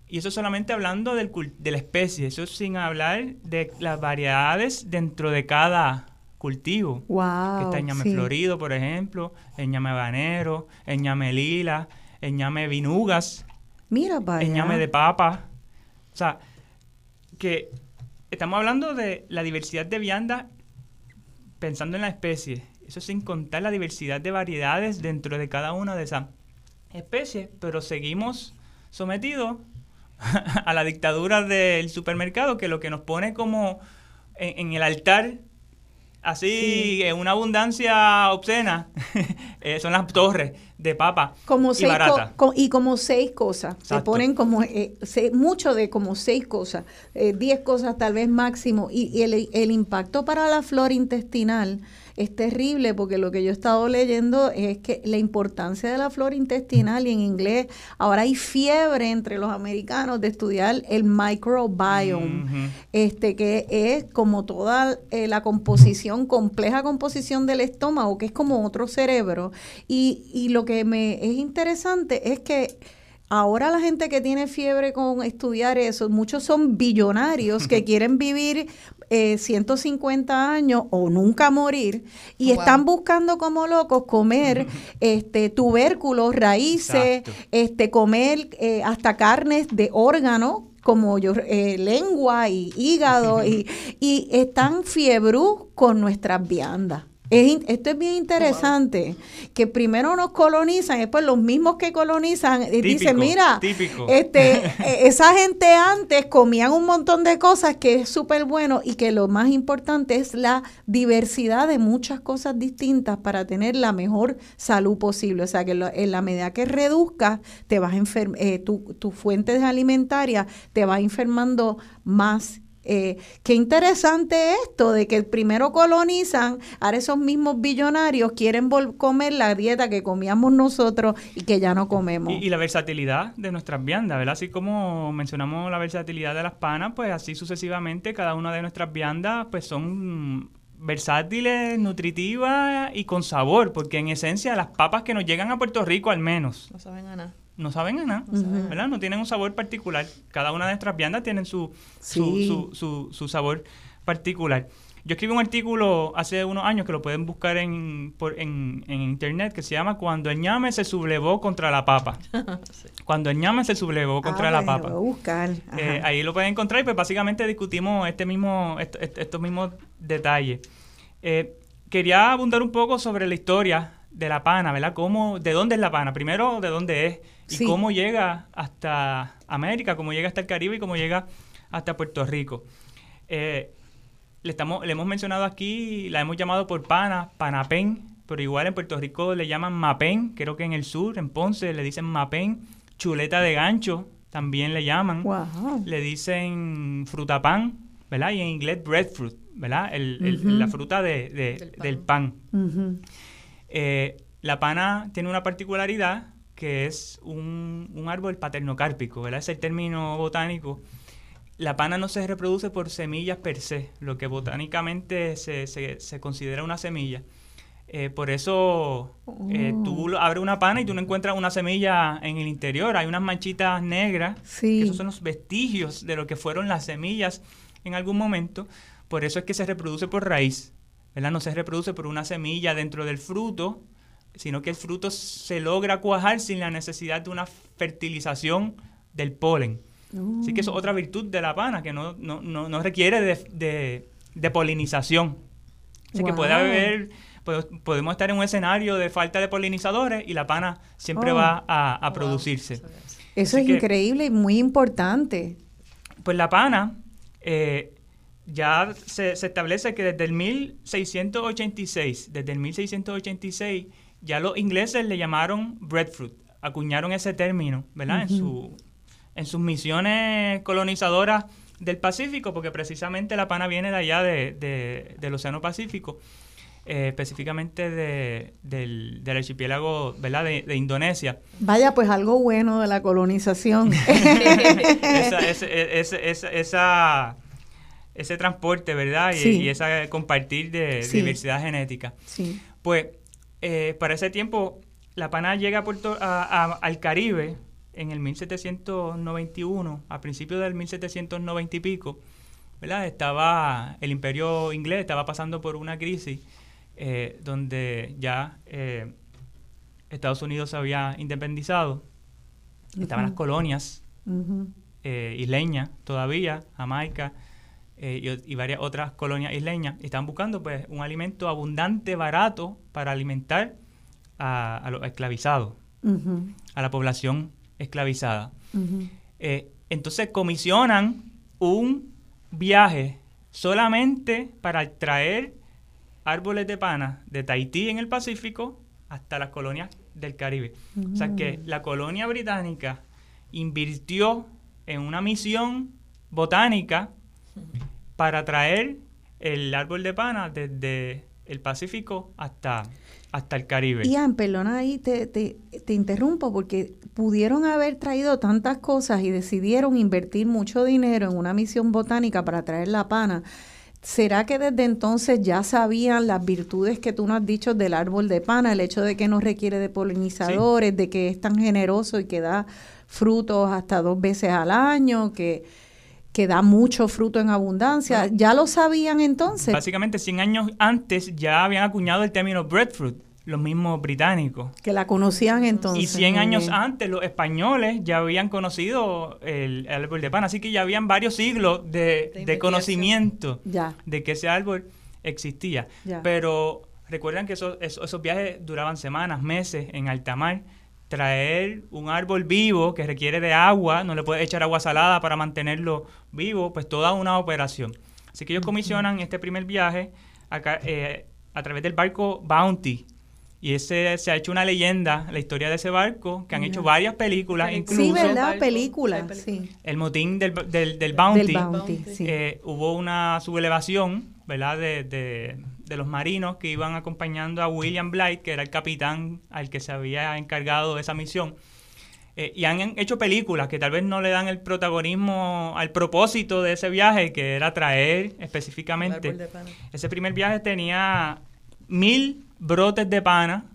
Y eso solamente hablando del, de la especie, eso sin hablar de las variedades dentro de cada cultivo. Wow. que está el ñame sí. florido, por ejemplo, el ñame habanero, el ñame lila, el ñame vinugas, Mira, vaya. el ñame de papa. O sea, que estamos hablando de la diversidad de viandas pensando en la especie. Eso sin contar la diversidad de variedades dentro de cada una de esas especies, pero seguimos sometidos *laughs* a la dictadura del supermercado que lo que nos pone como en, en el altar así en una abundancia obscena *laughs* eh, son las torres de papa como y seis co- barata. co- y como seis cosas. Se ponen como eh, se- mucho de como seis cosas, eh, diez cosas tal vez máximo. Y, y el, el impacto para la flora intestinal es terrible porque lo que yo he estado leyendo es que la importancia de la flora intestinal y en inglés ahora hay fiebre entre los americanos de estudiar el microbiome este que es como toda eh, la composición, compleja composición del estómago, que es como otro cerebro. Y, y lo que me es interesante es que ahora la gente que tiene fiebre con estudiar eso, muchos son billonarios que *laughs* quieren vivir eh, 150 años o nunca morir y Wow. están buscando como locos comer *laughs* este tubérculos, raíces, Exacto. este comer eh, hasta carnes de órgano como yo eh, lengua y hígado y, *laughs* y están fiebrú con nuestras viandas. Es esto es bien interesante, que primero nos colonizan, después los mismos que colonizan eh, dicen, mira, típico. este, *laughs* eh, esa gente antes comían un montón de cosas que es súper bueno y que lo más importante es la diversidad de muchas cosas distintas para tener la mejor salud posible. O sea, que lo- en la medida que reduzcas, te vas enfer eh, tu, tu fuentes alimentarias te va enfermando más. Eh, qué interesante esto de que primero colonizan, ahora esos mismos billonarios quieren comer la dieta que comíamos nosotros y que ya no comemos. Y, y la versatilidad de nuestras viandas, ¿verdad? Así como mencionamos la versatilidad de las panas, pues así sucesivamente cada una de nuestras viandas pues son versátiles, nutritivas y con sabor, porque en esencia las papas que nos llegan a Puerto Rico al menos No saben a nada. No saben a nada, ¿verdad? No tienen un sabor particular. Cada una de nuestras viandas tienen su, su, Sí. su, su- su sabor particular. Yo escribí un artículo hace unos años que lo pueden buscar en, por- en, en internet que se llama Cuando el ñame se sublevó contra la papa. *laughs* Cuando el ñame se sublevó contra Ah, la papa. voy a buscar. Eh, ahí lo pueden encontrar y pues básicamente discutimos este mismo, est- est- estos mismos detalles. Eh, quería abundar un poco sobre la historia de la pana, ¿verdad? Cómo, ¿De dónde es la pana? Primero, ¿de dónde es? Y Sí. cómo llega hasta América, cómo llega hasta el Caribe y cómo llega hasta Puerto Rico. Eh, le, estamos, le hemos mencionado aquí, la hemos llamado por pana, panapén, pero igual en Puerto Rico le llaman mapén, creo que en el sur, en Ponce, le dicen mapén, chuleta de gancho, también le llaman Wow. le dicen frutapán, ¿verdad? Y en inglés breadfruit, ¿verdad? El- el-. La fruta de- de- Del pan. del pan. Ujú. Eh, la pana tiene una particularidad que es un, un árbol paternocárpico, ¿verdad? Es el término botánico. La pana no se reproduce por semillas per se, lo que botánicamente se, se- se considera una semilla. Eh, por eso eh, Oh. tú lo- abres una pana y tú no encuentras una semilla en el interior. Hay unas manchitas negras Sí. que esos son los vestigios de lo que fueron las semillas en algún momento. Por eso es que se reproduce por raíz. ¿verdad? No se reproduce por una semilla dentro del fruto, sino que el fruto se logra cuajar sin la necesidad de una fertilización del polen. Así que eso es otra virtud de la pana, que no, no, no, no requiere de, de- de polinización. Así que puede haber, po- podemos estar en un escenario de falta de polinizadores y la pana siempre Oh. va a, a Wow, producirse. eso. Eso Así es que- increíble y muy importante. Pues la pana eh, ya se, se establece que desde el 1686, desde el 1686, ya los ingleses le llamaron breadfruit, acuñaron ese término, ¿verdad? en, su, en sus misiones colonizadoras del Pacífico, porque precisamente la pana viene de allá de- de- del Océano Pacífico, eh, específicamente de- del, del archipiélago ¿verdad? De, Indonesia. Vaya, pues algo bueno de la colonización. *laughs* esa, ese, ese- esa- esa- ese transporte, ¿verdad? Y, Sí. y ese compartir de Sí. diversidad genética. sí. Pues eh, para ese tiempo la pana llega a Puerto, a- a- al Caribe en el 1791, a principios del 1790 y pico, ¿verdad? Estaba el imperio inglés, estaba pasando por una crisis eh, donde ya eh, Estados Unidos se había independizado. Estaban las colonias eh, isleñas todavía, Jamaica eh, y, varias otras colonias isleñas, y estaban buscando pues un alimento abundante, barato, para alimentar a, a los esclavizados, a la población esclavizada. Eh, entonces comisionan un viaje solamente para traer árboles de pana de Tahití en el Pacífico hasta las colonias del Caribe. O sea que la colonia británica invirtió en una misión botánica para traer el árbol de pana desde el Pacífico hasta, hasta el Caribe. Ian, perdona ahí, te, te, te interrumpo porque pudieron haber traído tantas cosas y decidieron invertir mucho dinero en una misión botánica para traer la pana. ¿Será que desde entonces ya sabían las virtudes que tú nos has dicho del árbol de pana? El hecho de que no requiere de polinizadores, de que es tan generoso y que da frutos hasta dos veces al año, que, que da mucho fruto en abundancia. ¿Ya lo sabían entonces? Básicamente 100 años antes ya habían acuñado el término breadfruit, los mismos británicos. Que la conocían entonces. Y 100 muy años antes los españoles ya habían conocido el, el árbol de pan, así que ya habían varios siglos de, de conocimiento Ya. de que ese árbol existía. Ya. Pero recuerdan que esos, esos, esos viajes duraban semanas, meses en alta mar. Traer un árbol vivo que requiere de agua, no le puedes echar agua salada para mantenerlo vivo, pues toda una operación. Así que ellos comisionan este primer viaje acá, eh, a través del barco Bounty. Y ese se ha hecho una leyenda, la historia de ese barco, que han hecho varias películas, Películas. Sí, incluso ¿verdad? Película, hay películas. sí. el motín del, del, del Bounty. Del Bounty, sí. Eh, hubo una subelevación, ¿verdad? De, de- de los marinos que iban acompañando a William Blight, que era el capitán al que se había encargado de esa misión. Eh, y han hecho películas que tal vez no le dan el protagonismo al propósito de ese viaje, que era traer específicamente. Ese primer viaje tenía mil brotes de pana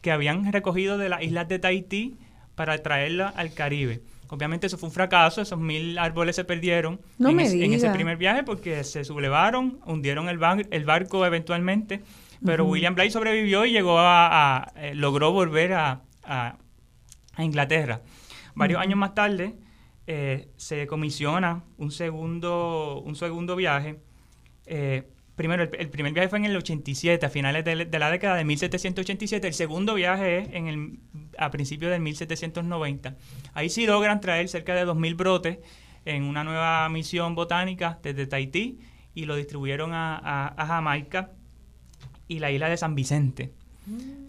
que habían recogido de las islas de Tahití para traerla al Caribe. Obviamente eso fue un fracaso, esos mil árboles se perdieron No en, ese- en ese diga. primer viaje porque se sublevaron, hundieron el, bar- el barco eventualmente, pero William Bligh sobrevivió y llegó a, a- eh, logró volver a, a- a Inglaterra. Varios años más tarde eh, se comisiona un segundo, un segundo viaje. Eh, primero, el, el primer viaje fue en el 87, a finales de, de la década de 1787. El segundo viaje es en el, a principios del 1790. Ahí sí logran traer cerca de 2.000 brotes en una nueva misión botánica desde Tahití y lo distribuyeron a, a- a Jamaica y la isla de San Vicente.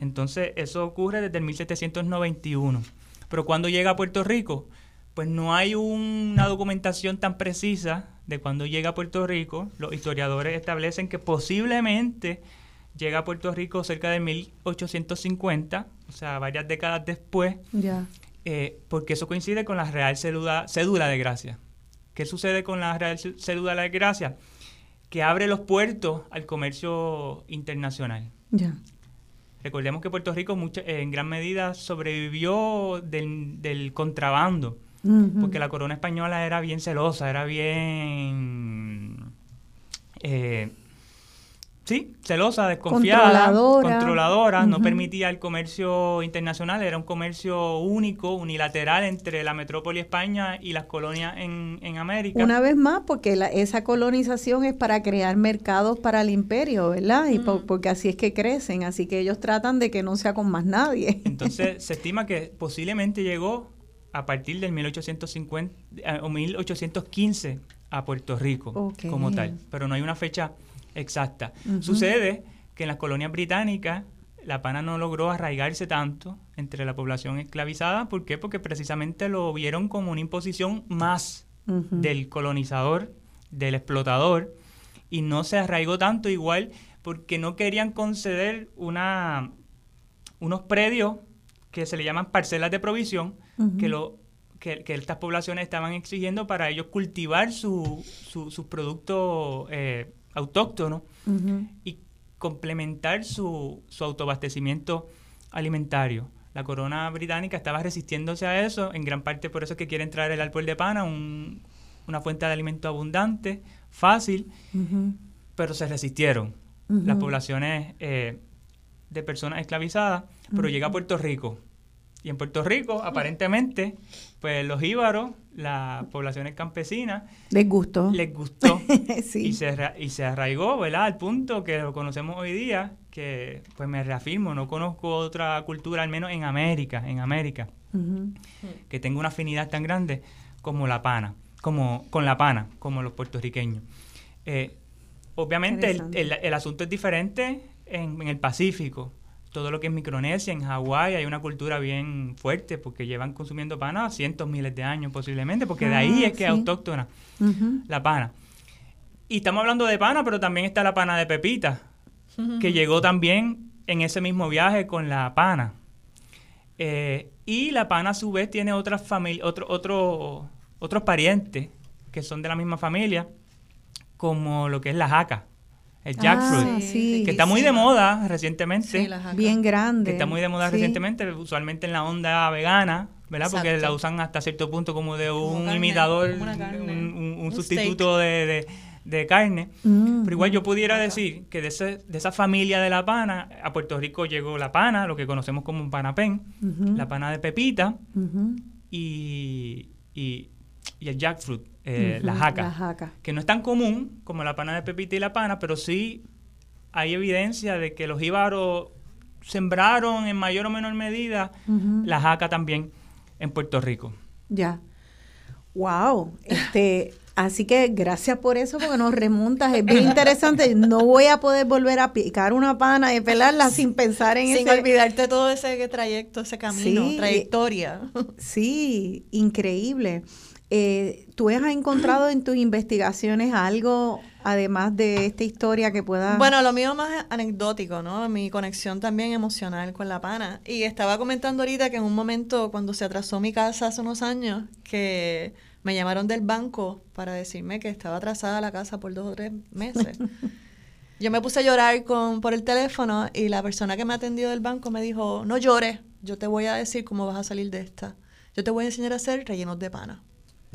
Entonces, eso ocurre desde el 1791. Pero cuando llega a Puerto Rico, pues no hay una documentación tan precisa de cuando llega a Puerto Rico. Los historiadores establecen que posiblemente llega a Puerto Rico cerca de 1850, o sea, varias décadas después, eh, porque eso coincide con la Real Cédula, Cédula de Gracia. ¿Qué sucede con la Real Cé- Cédula de Gracia? Que abre los puertos al comercio internacional. Recordemos que Puerto Rico mucha- en gran medida sobrevivió del, del contrabando, Porque la corona española era bien celosa, era bien... eh, sí, celosa, desconfiada, Controladora. controladora, no permitía el comercio internacional, era un comercio único, unilateral entre la metrópoli España y las colonias en, en América. Una vez más, porque la- esa colonización es para crear mercados para el imperio, ¿verdad? Y po- porque así es que crecen, así que ellos tratan de que no sea con más nadie. Entonces *laughs* se estima que posiblemente llegó a partir del 1850 eh, o 1815 a Puerto Rico como tal, pero no hay una fecha exacta. Sucede que en las colonias británicas la pana no logró arraigarse tanto entre la población esclavizada, ¿por qué? Porque precisamente lo vieron como una imposición más del colonizador, del explotador, y no se arraigó tanto igual porque no querían conceder una, unos predios que se le llaman parcelas de provisión, Que, lo, que, que estas poblaciones estaban exigiendo para ellos cultivar su- su- sus productos eh, autóctonos y complementar su, su autoabastecimiento alimentario. La corona británica estaba resistiéndose a eso, en gran parte por eso es que quieren traer el árbol de pana, un- una fuente de alimento abundante, fácil, pero se resistieron. Las poblaciones eh, de personas esclavizadas, pero llega a Puerto Rico. Y en Puerto Rico, aparentemente, pues los íbaros, las poblaciones campesinas, Les gustó. les gustó *laughs* sí. y, se, y se arraigó, ¿verdad? Al punto que lo conocemos hoy día, que pues me reafirmo, no conozco otra cultura, al menos en América, en América, Ujú. que tenga una afinidad tan grande como la pana, como con la pana, como los puertorriqueños. Eh, obviamente el, el- el asunto es diferente en, en el Pacífico. Todo lo que es Micronesia, en Hawái, hay una cultura bien fuerte porque llevan consumiendo pana cientos, miles de años posiblemente, porque de ahí Ah, es que es autóctona la pana. Y estamos hablando de pana, pero también está la pana de Pepita, que llegó también en ese mismo viaje con la pana. Eh, y la pana a su vez tiene otras familias, otro, otro, otros parientes que son de la misma familia, como lo que es la jaca, el jackfruit, Ah, sí. que está muy de moda recientemente. Bien grande. que está muy de moda Sí. recientemente, usualmente en la onda vegana, ¿verdad? Porque la usan hasta cierto punto como de Como un carne, imitador, como carne, un, un- un un sustituto de, de- de carne. Mm. Pero igual yo pudiera decir que de, ese- de esa familia de la pana, a Puerto Rico llegó la pana, lo que conocemos como un panapén, la pana de pepita y, y el jackfruit, eh, la jaca La jaca. que no es tan común como la pana de pepita y la pana, pero sí hay evidencia de que los jíbaros sembraron en mayor o menor medida Ujú. la jaca también en Puerto Rico. Ya. Wow. Este, así que gracias por eso, porque nos remontas. Es bien interesante. No voy a poder volver a picar una pana y pelarla sin pensar en Sin ese. olvidarte todo ese trayecto, ese camino, Sí. trayectoria. Sí, increíble. Eh, ¿Tú has encontrado en tus investigaciones algo, además de esta historia, que pueda... Bueno, lo mío más anecdótico, ¿no? Mi conexión también emocional con la pana. Y estaba comentando ahorita que en un momento, cuando se atrasó mi casa hace unos años, que me llamaron del banco para decirme que estaba atrasada la casa por dos o tres meses. *laughs* Yo me puse a llorar con, por el teléfono y la persona que me atendió del banco me dijo, no llores, yo te voy a decir cómo vas a salir de esta. Yo te voy a enseñar a hacer rellenos de pana.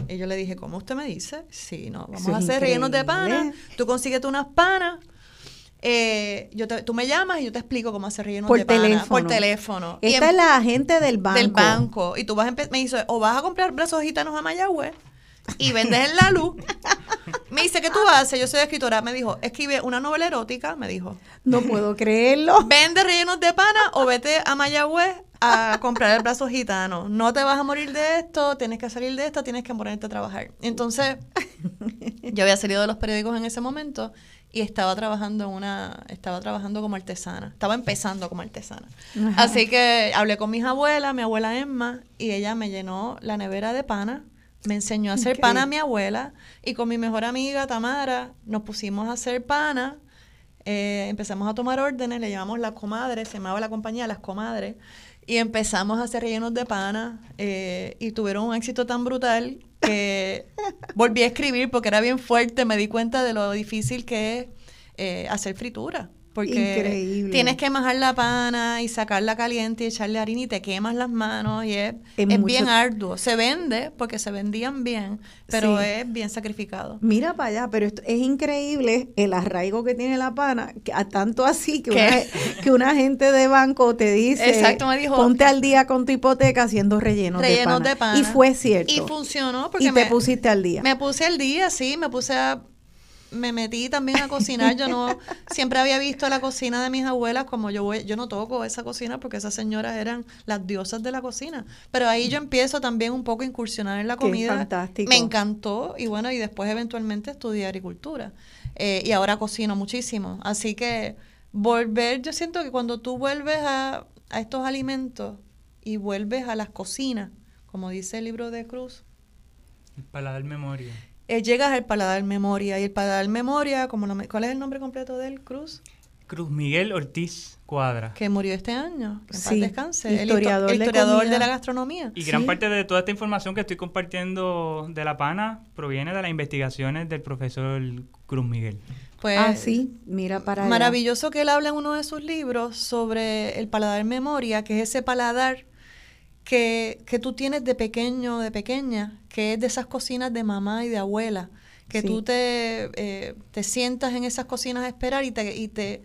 Y yo le dije, ¿cómo usted me dice? Sí, no, vamos Eso a hacer rellenos de pana. Tú consíguete unas panas. eh, yo te- tú me llamas y yo te explico cómo hacer rellenos Por de pana. teléfono. Por teléfono. Y Esta em- es la agente del banco. del banco. Y tú vas a me dice, o vas a comprar brazos gitanos a Mayagüez y vendes en la luz. *laughs* me dice, ¿qué tú haces? Yo soy escritora. Me dijo, escribe una novela erótica, me dijo. No puedo creerlo. *laughs* Vende rellenos de pana o vete a Mayagüez a comprar el brazo gitano. No te vas a morir de esto, tienes que salir de esto, tienes que ponerte a trabajar. Entonces, *laughs* yo había salido de los periódicos en ese momento y estaba trabajando en una, estaba trabajando como artesana. Estaba empezando como artesana. Ajá. Así que hablé con mis abuelas, mi abuela Emma, y ella me llenó la nevera de pana. Me enseñó a hacer pana a mi abuela y con mi mejor amiga Tamara nos pusimos a hacer pana eh, empezamos a tomar órdenes, le llamamos las comadres, se llamaba la compañía Las Comadres, y empezamos a hacer rellenos de pana eh, y tuvieron un éxito tan brutal que *laughs* volví a escribir porque era bien fuerte, me di cuenta de lo difícil que es eh, hacer fritura. Porque Increíble. tienes que majar la pana y sacarla caliente y echarle harina y te quemas las manos y es, bien arduo. Se vende porque se vendían bien, pero Sí. es bien sacrificado. Mira para allá, pero esto es increíble el arraigo que tiene la pana, que a tanto así que una, que una gente de banco te dice, Exacto, me dijo- ponte al día con tu hipoteca haciendo rellenos, rellenos de, de pana. pana. Y fue cierto. Y funcionó porque Y te me, pusiste al día. me puse al día, sí, me puse a... Me metí también a cocinar. Yo no... *laughs* Siempre había visto la cocina de mis abuelas como yo voy... Yo no toco esa cocina porque esas señoras eran las diosas de la cocina. Pero ahí yo empiezo también un poco a incursionar en la Qué comida. fantástico. Me encantó y bueno, y después eventualmente estudié agricultura. Eh, y ahora cocino muchísimo. Así que volver... Yo siento que cuando tú vuelves a, a estos alimentos y vuelves a las cocinas, como dice el libro de Cruz, El paladar memoria. Eh, llegas al paladar memoria. Y el paladar memoria, como no ¿cuál es el nombre completo del Cruz? Cruz Miguel Ortiz Cuadra. Que murió este año. Que en paz Sí, descanse. El histo- historiador el de historiador de, la gastronomía. Y gran Sí. parte de toda esta información que estoy compartiendo de la pana proviene de las investigaciones del profesor Cruz Miguel. Pues, ah, sí, mira para allá. Maravilloso que él habla en uno de sus libros sobre el paladar memoria, que es ese paladar que, que tú tienes de pequeño, de pequeña, que es de esas cocinas de mamá y de abuela, que Sí. tú te, eh, te sientas en esas cocinas a esperar y te, y te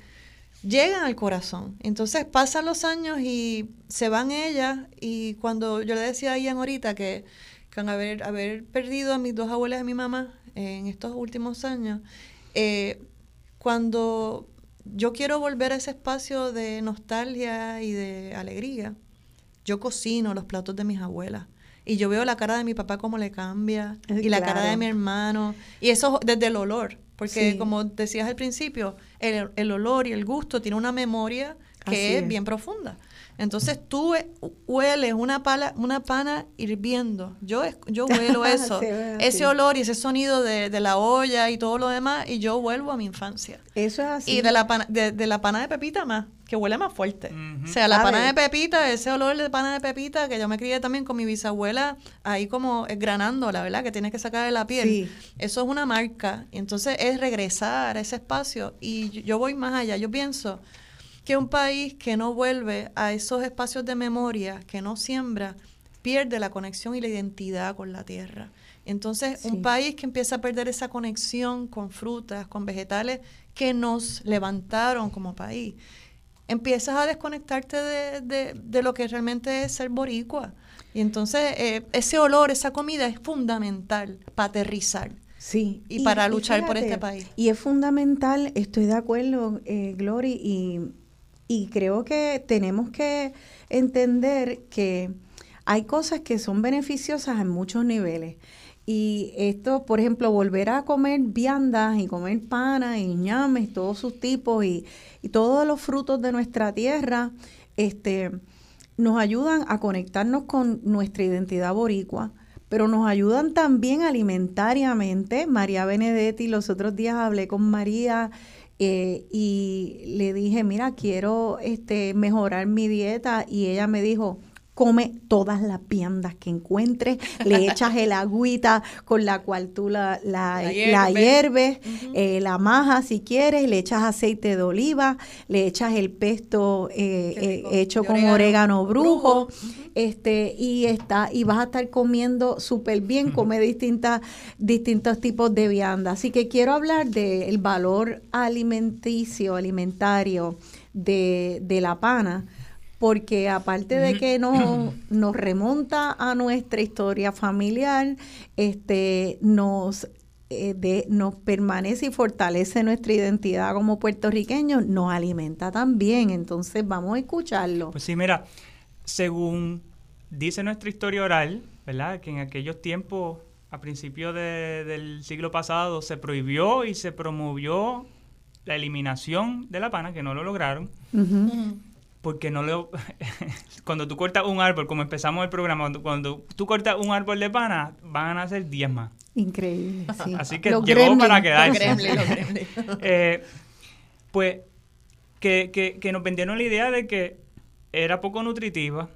llegan al corazón. Entonces pasan los años y se van ellas y cuando yo le decía a Ian ahorita que, que haber, haber perdido a mis dos abuelas y a mi mamá en estos últimos años, eh, cuando yo quiero volver a ese espacio de nostalgia y de alegría, yo cocino los platos de mis abuelas. Y yo veo la cara de mi papá como le cambia, y la cara de mi hermano, y eso desde el olor, porque como decías al principio, el, el, olor y el gusto tiene una memoria que es bien profunda. Entonces tú hueles una, pala, una pana hirviendo. Yo, yo huelo *laughs* eso, ese olor y ese sonido de, la olla y todo lo demás, y yo vuelvo a mi infancia. Eso es así. Y de la, pana, de, la pana de pepita más, que huele más fuerte. O sea, la pana de pepita, ese olor de pana de pepita, que yo me crié también con mi bisabuela, ahí como granando, la verdad, que tienes que sacar de la piel. Eso es una marca. Y entonces es regresar a ese espacio. Y yo voy más allá. Yo pienso que un país que no vuelve a esos espacios de memoria, que no siembra, pierde la conexión y la identidad con la tierra. Entonces, un país que empieza a perder esa conexión con frutas, con vegetales que nos levantaron como país, empiezas a desconectarte de, de, lo que realmente es ser boricua. Y entonces, eh, ese olor, esa comida es fundamental para aterrizar. Sí. Y, para luchar por este país. Y es fundamental, estoy de acuerdo, eh, Glory, y y creo que tenemos que entender que hay cosas que son beneficiosas en muchos niveles. Y esto, por ejemplo, volver a comer viandas y comer panas y ñames, todos sus tipos y, todos los frutos de nuestra tierra, este, nos ayudan a conectarnos con nuestra identidad boricua, pero nos ayudan también alimentariamente. María Benedetti, los otros días hablé con María eh, y le dije, mira, quiero este, mejorar mi dieta y ella me dijo, come todas las viandas que encuentres, le echas el agüita con la cual tú la, la, hierves, eh, la majas si quieres, le echas aceite de oliva, le echas el pesto eh, eh, hecho con orégano, brujo, este y está y vas a estar comiendo súper bien, come distintas distintos tipos de viandas. Así que quiero hablar del valor alimenticio, alimentario de, de la pana porque aparte de que nos, nos remonta a nuestra historia familiar, este, nos eh, de, nos permanece y fortalece nuestra identidad como puertorriqueños, nos alimenta también. Entonces vamos a escucharlo. Pues sí, mira, según dice nuestra historia oral, ¿verdad? Que en aquellos tiempos, a principios del siglo pasado, se prohibió y se promovió la eliminación de la pana, que no lo lograron porque no lo... *laughs* cuando tú cortas un árbol, como empezamos el programa, cuando, tú cortas un árbol de pana, van a nacer 10 más. Increíble, sí. Así que llegó para quedarse. *laughs* eh, pues que, que, que nos vendieron la idea de que era poco nutritiva,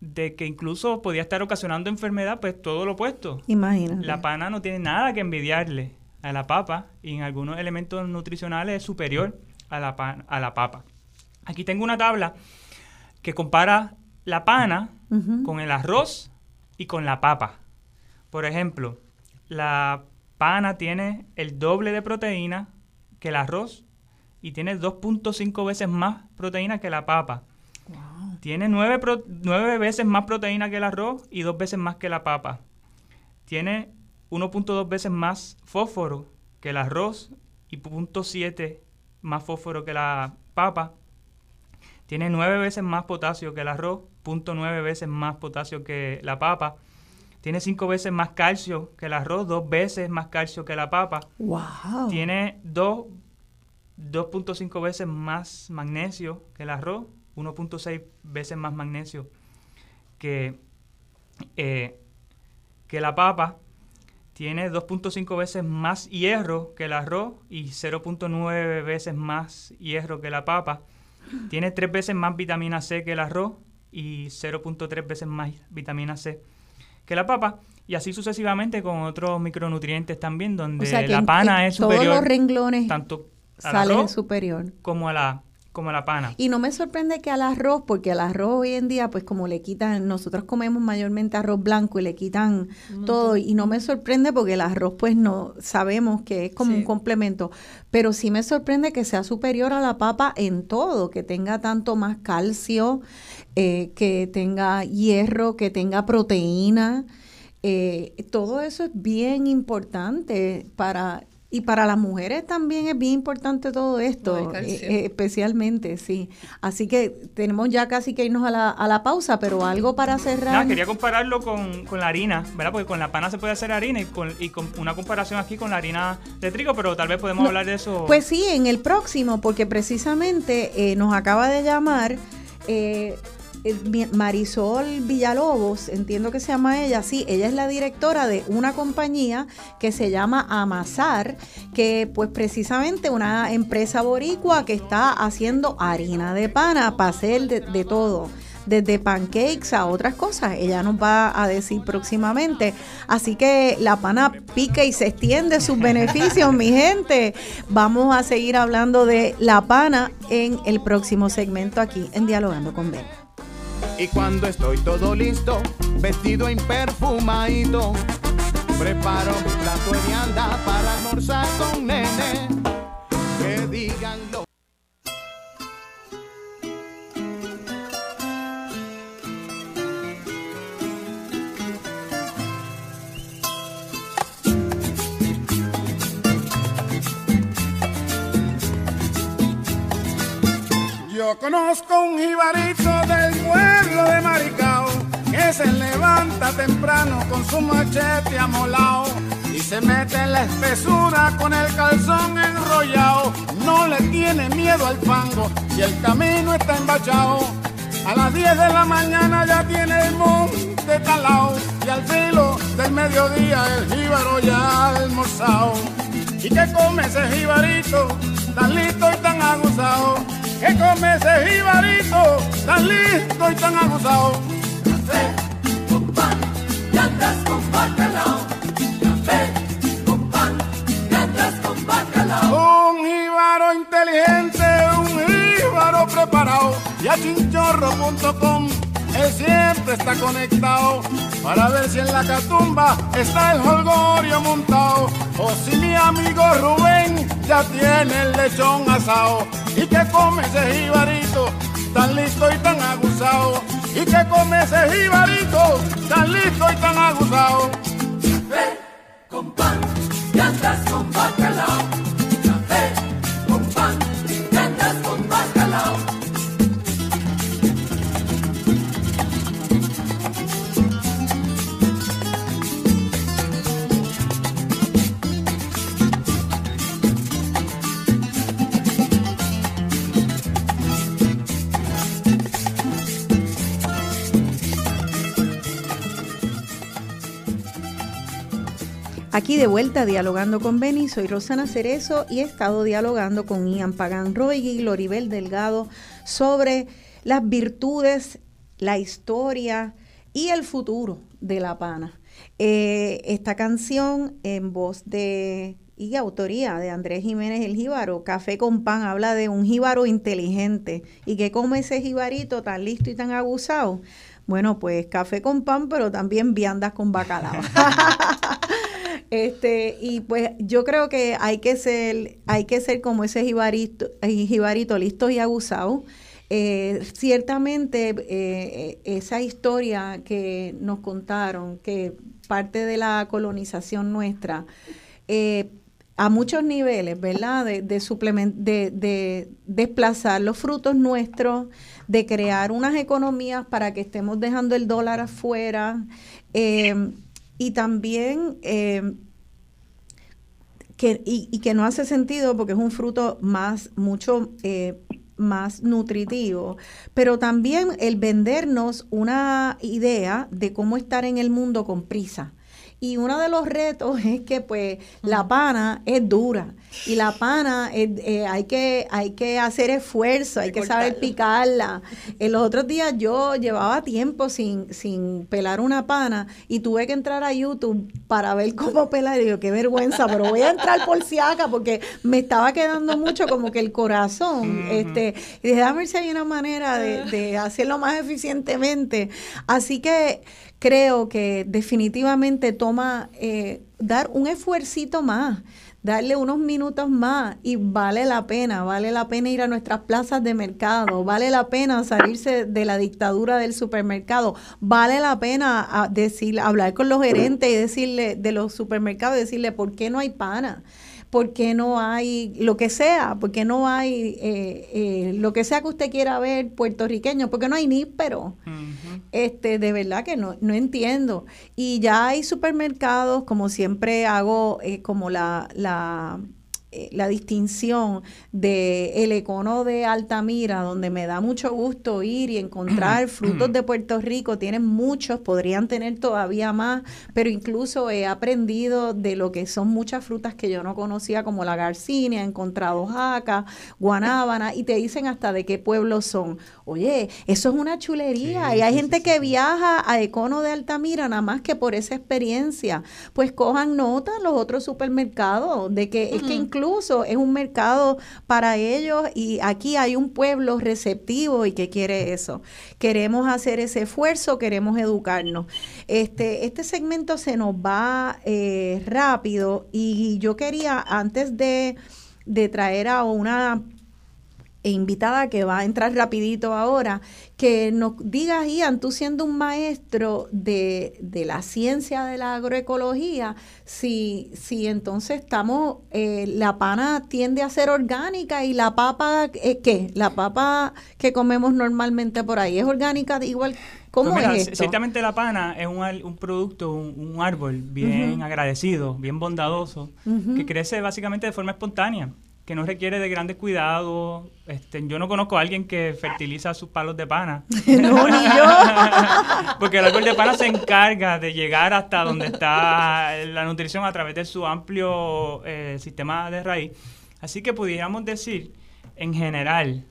de que incluso podía estar ocasionando enfermedad, pues todo lo opuesto. Imagínate. La pana no tiene nada que envidiarle a la papa y en algunos elementos nutricionales es superior a la, a la papa. Aquí tengo una tabla que compara la pana con el arroz y con la papa. Por ejemplo, la pana tiene el doble de proteína que el arroz y tiene 2.5 veces más proteína que la papa. Tiene 9, veces más proteína que el arroz y 2 veces más que la papa. Tiene 1.2 veces más fósforo que el arroz y 0.7 más fósforo que la papa. Tiene nueve veces más potasio que el arroz, punto nueve veces más potasio que la papa. Tiene cinco veces más calcio que el arroz, dos veces más calcio que la papa. Wow. Tiene 2.5 veces más magnesio que el arroz, 1.6 veces más magnesio que, eh, que la papa. Tiene 2.5 veces más hierro que el arroz y 0.9 veces más hierro que la papa. Tiene tres veces más vitamina C que el arroz y 0.3 veces más vitamina C que la papa. Y así sucesivamente con otros micronutrientes también, donde la pana es superior. Todos los renglones tanto salen superior. Como a la, como la pana. Y no me sorprende que al arroz, porque al arroz hoy en día, pues como le quitan, nosotros comemos mayormente arroz blanco y le quitan todo, y no me sorprende porque el arroz, pues no sabemos que es como un complemento, pero sí me sorprende que sea superior a la papa en todo, que tenga tanto más calcio, eh, que tenga hierro, que tenga proteína. Eh, todo eso es bien importante para y para las mujeres también es bien importante todo esto, eh, eh, especialmente, sí. Así que tenemos ya casi que irnos a la, a la pausa, pero algo para cerrar. No, quería compararlo con, con, la harina, ¿verdad? Porque con la pana se puede hacer harina y con, y con una comparación aquí con la harina de trigo, pero tal vez podemos hablar de eso. Pues sí, en el próximo, porque precisamente eh, nos acaba de llamar eh, Marisol Villalobos, entiendo que se llama ella, sí, ella es la directora de una compañía que se llama Amasar, que pues precisamente una empresa boricua que está haciendo harina de pana para hacer de, todo desde pancakes a otras cosas. Ella nos va a decir próximamente. Así que la pana pica y se extiende sus *laughs* beneficios, mi gente. Vamos a seguir hablando de la pana en el próximo segmento aquí en Dialogando con Ben. Y cuando estoy todo listo, vestido imperfumadito, preparo mi plato de para almorzar con nene. Conozco un jibarito del pueblo de Maricao que se levanta temprano con su machete amolao y se mete en la espesura con el calzón enrollado. No le tiene miedo al fango y el camino está embachado. A las 10 de la mañana ya tiene el monte talao y al filo del mediodía el jíbaro ya almorzado. ¿Y qué come ese jibarito tan listo y tan aguzado? Que come ese jibarito tan listo y tan abusado. Café con pan y andas con bacalao. Café con pan y andas con bacalao. Un jíbaro inteligente, un jíbaro preparado. Y a chinchorro.com él siempre está conectado para ver si en la catumba está el holgorio montado o si mi amigo Rubén ya tiene el lechón asado y que come ese jibarito tan listo y tan aguzado y que come ese jibarito tan listo y tan aguzado. Café con pan y con bacalao. Aquí de vuelta dialogando con Beni, soy Rosana Cerezo y he estado dialogando con Ian Pagan Roy y Loribel Delgado sobre las virtudes, la historia y el futuro de La Pana. Eh, esta canción en voz de y autoría de Andrés Jiménez el Jíbaro, Café con Pan, habla de un jíbaro inteligente y que come ese jibarito tan listo y tan abusado. Bueno, pues café con pan, pero también viandas con bacalao. *laughs* Este, y pues yo creo que hay que ser, hay que ser como ese jibarito, jibarito listo y abusado. Eh, ciertamente eh, esa historia que nos contaron, que parte de la colonización nuestra, eh, a muchos niveles, ¿verdad? De, de, de, desplazar los frutos nuestros, de crear unas economías para que estemos dejando el dólar afuera. Eh, y también eh, que, y, que no hace sentido porque es un fruto más, mucho eh, más nutritivo, pero también el vendernos una idea de cómo estar en el mundo con prisa Y uno de los retos *laughs* es que pues la pana es dura y la pana eh, eh, hay que hay que hacer esfuerzo, hay que saber picarla. *laughs* En los otros días yo llevaba tiempo sin, sin pelar una pana y tuve que entrar a YouTube para ver cómo pelar. Y yo, qué vergüenza, pero voy a entrar por si acá porque me estaba quedando mucho como que el corazón. este Y dije, déjame ver si hay una manera de, de hacerlo más eficientemente. Así que creo que definitivamente toma eh, dar un esfuercito más darle unos minutos más y vale la pena, vale la pena ir a nuestras plazas de mercado, vale la pena salirse de la dictadura del supermercado, vale la pena a decir, hablar con los gerentes y decirle de los supermercados y decirle por qué no hay pana. ¿Por qué no hay lo que sea? ¿Por qué no hay eh, eh, lo que sea que usted quiera ver puertorriqueño? ¿Por qué no hay níspero? este, de verdad que no, no entiendo. Y ya hay supermercados, como siempre hago, eh, como la, la la distinción de el econo de Altamira, donde me da mucho gusto ir y encontrar *clears throat* frutos de Puerto Rico, tienen muchos, podrían tener todavía más, pero incluso he aprendido de lo que son muchas frutas que yo no conocía, como la garcinia, he encontrado jaca, guanábana, y te dicen hasta de qué pueblo son. Oye, eso es una chulería, y hay gente que viaja a Econo de Altamira nada más que por esa experiencia. Pues cojan nota los otros supermercados de que es que incluso incluso es un mercado para ellos y aquí hay un pueblo receptivo y que quiere eso. Queremos hacer ese esfuerzo, queremos educarnos. Este, este segmento se nos va eh, rápido y yo quería, antes de, de traer a una invitada que va a entrar rapidito ahora, que nos digas, Ian, tú siendo un maestro de, de la ciencia de la agroecología, si, si entonces estamos, eh, la pana tiende a ser orgánica y la papa, eh, ¿qué? La papa que comemos normalmente por ahí, ¿es orgánica igual? ¿Cómo Pues mira, es esto? Ciertamente la pana es un, un producto, un, un árbol bien agradecido, bien bondadoso, que crece básicamente de forma espontánea, que no requiere de grandes cuidados. Este, yo no conozco a alguien que fertiliza sus palos de pana. *laughs* No, ni yo. *laughs* Porque el árbol de pana se encarga de llegar hasta donde está la nutrición a través de su amplio eh, sistema de raíz. Así que pudiéramos decir, en general,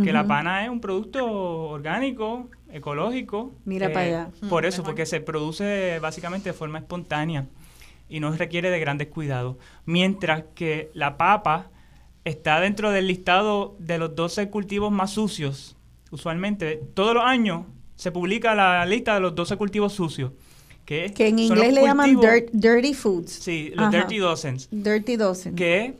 que la pana es un producto orgánico, ecológico. Mira eh, para allá. Por Mm, eso, porque se produce básicamente de forma espontánea y no requiere de grandes cuidados. Mientras que la papa está dentro del listado de los 12 cultivos más sucios. Usualmente, todos los años se publica la lista de los 12 cultivos sucios. Que, Que en inglés le llaman dirt- dirty foods. Sí, los Ajá. dirty dozens. Dirty dozen. Que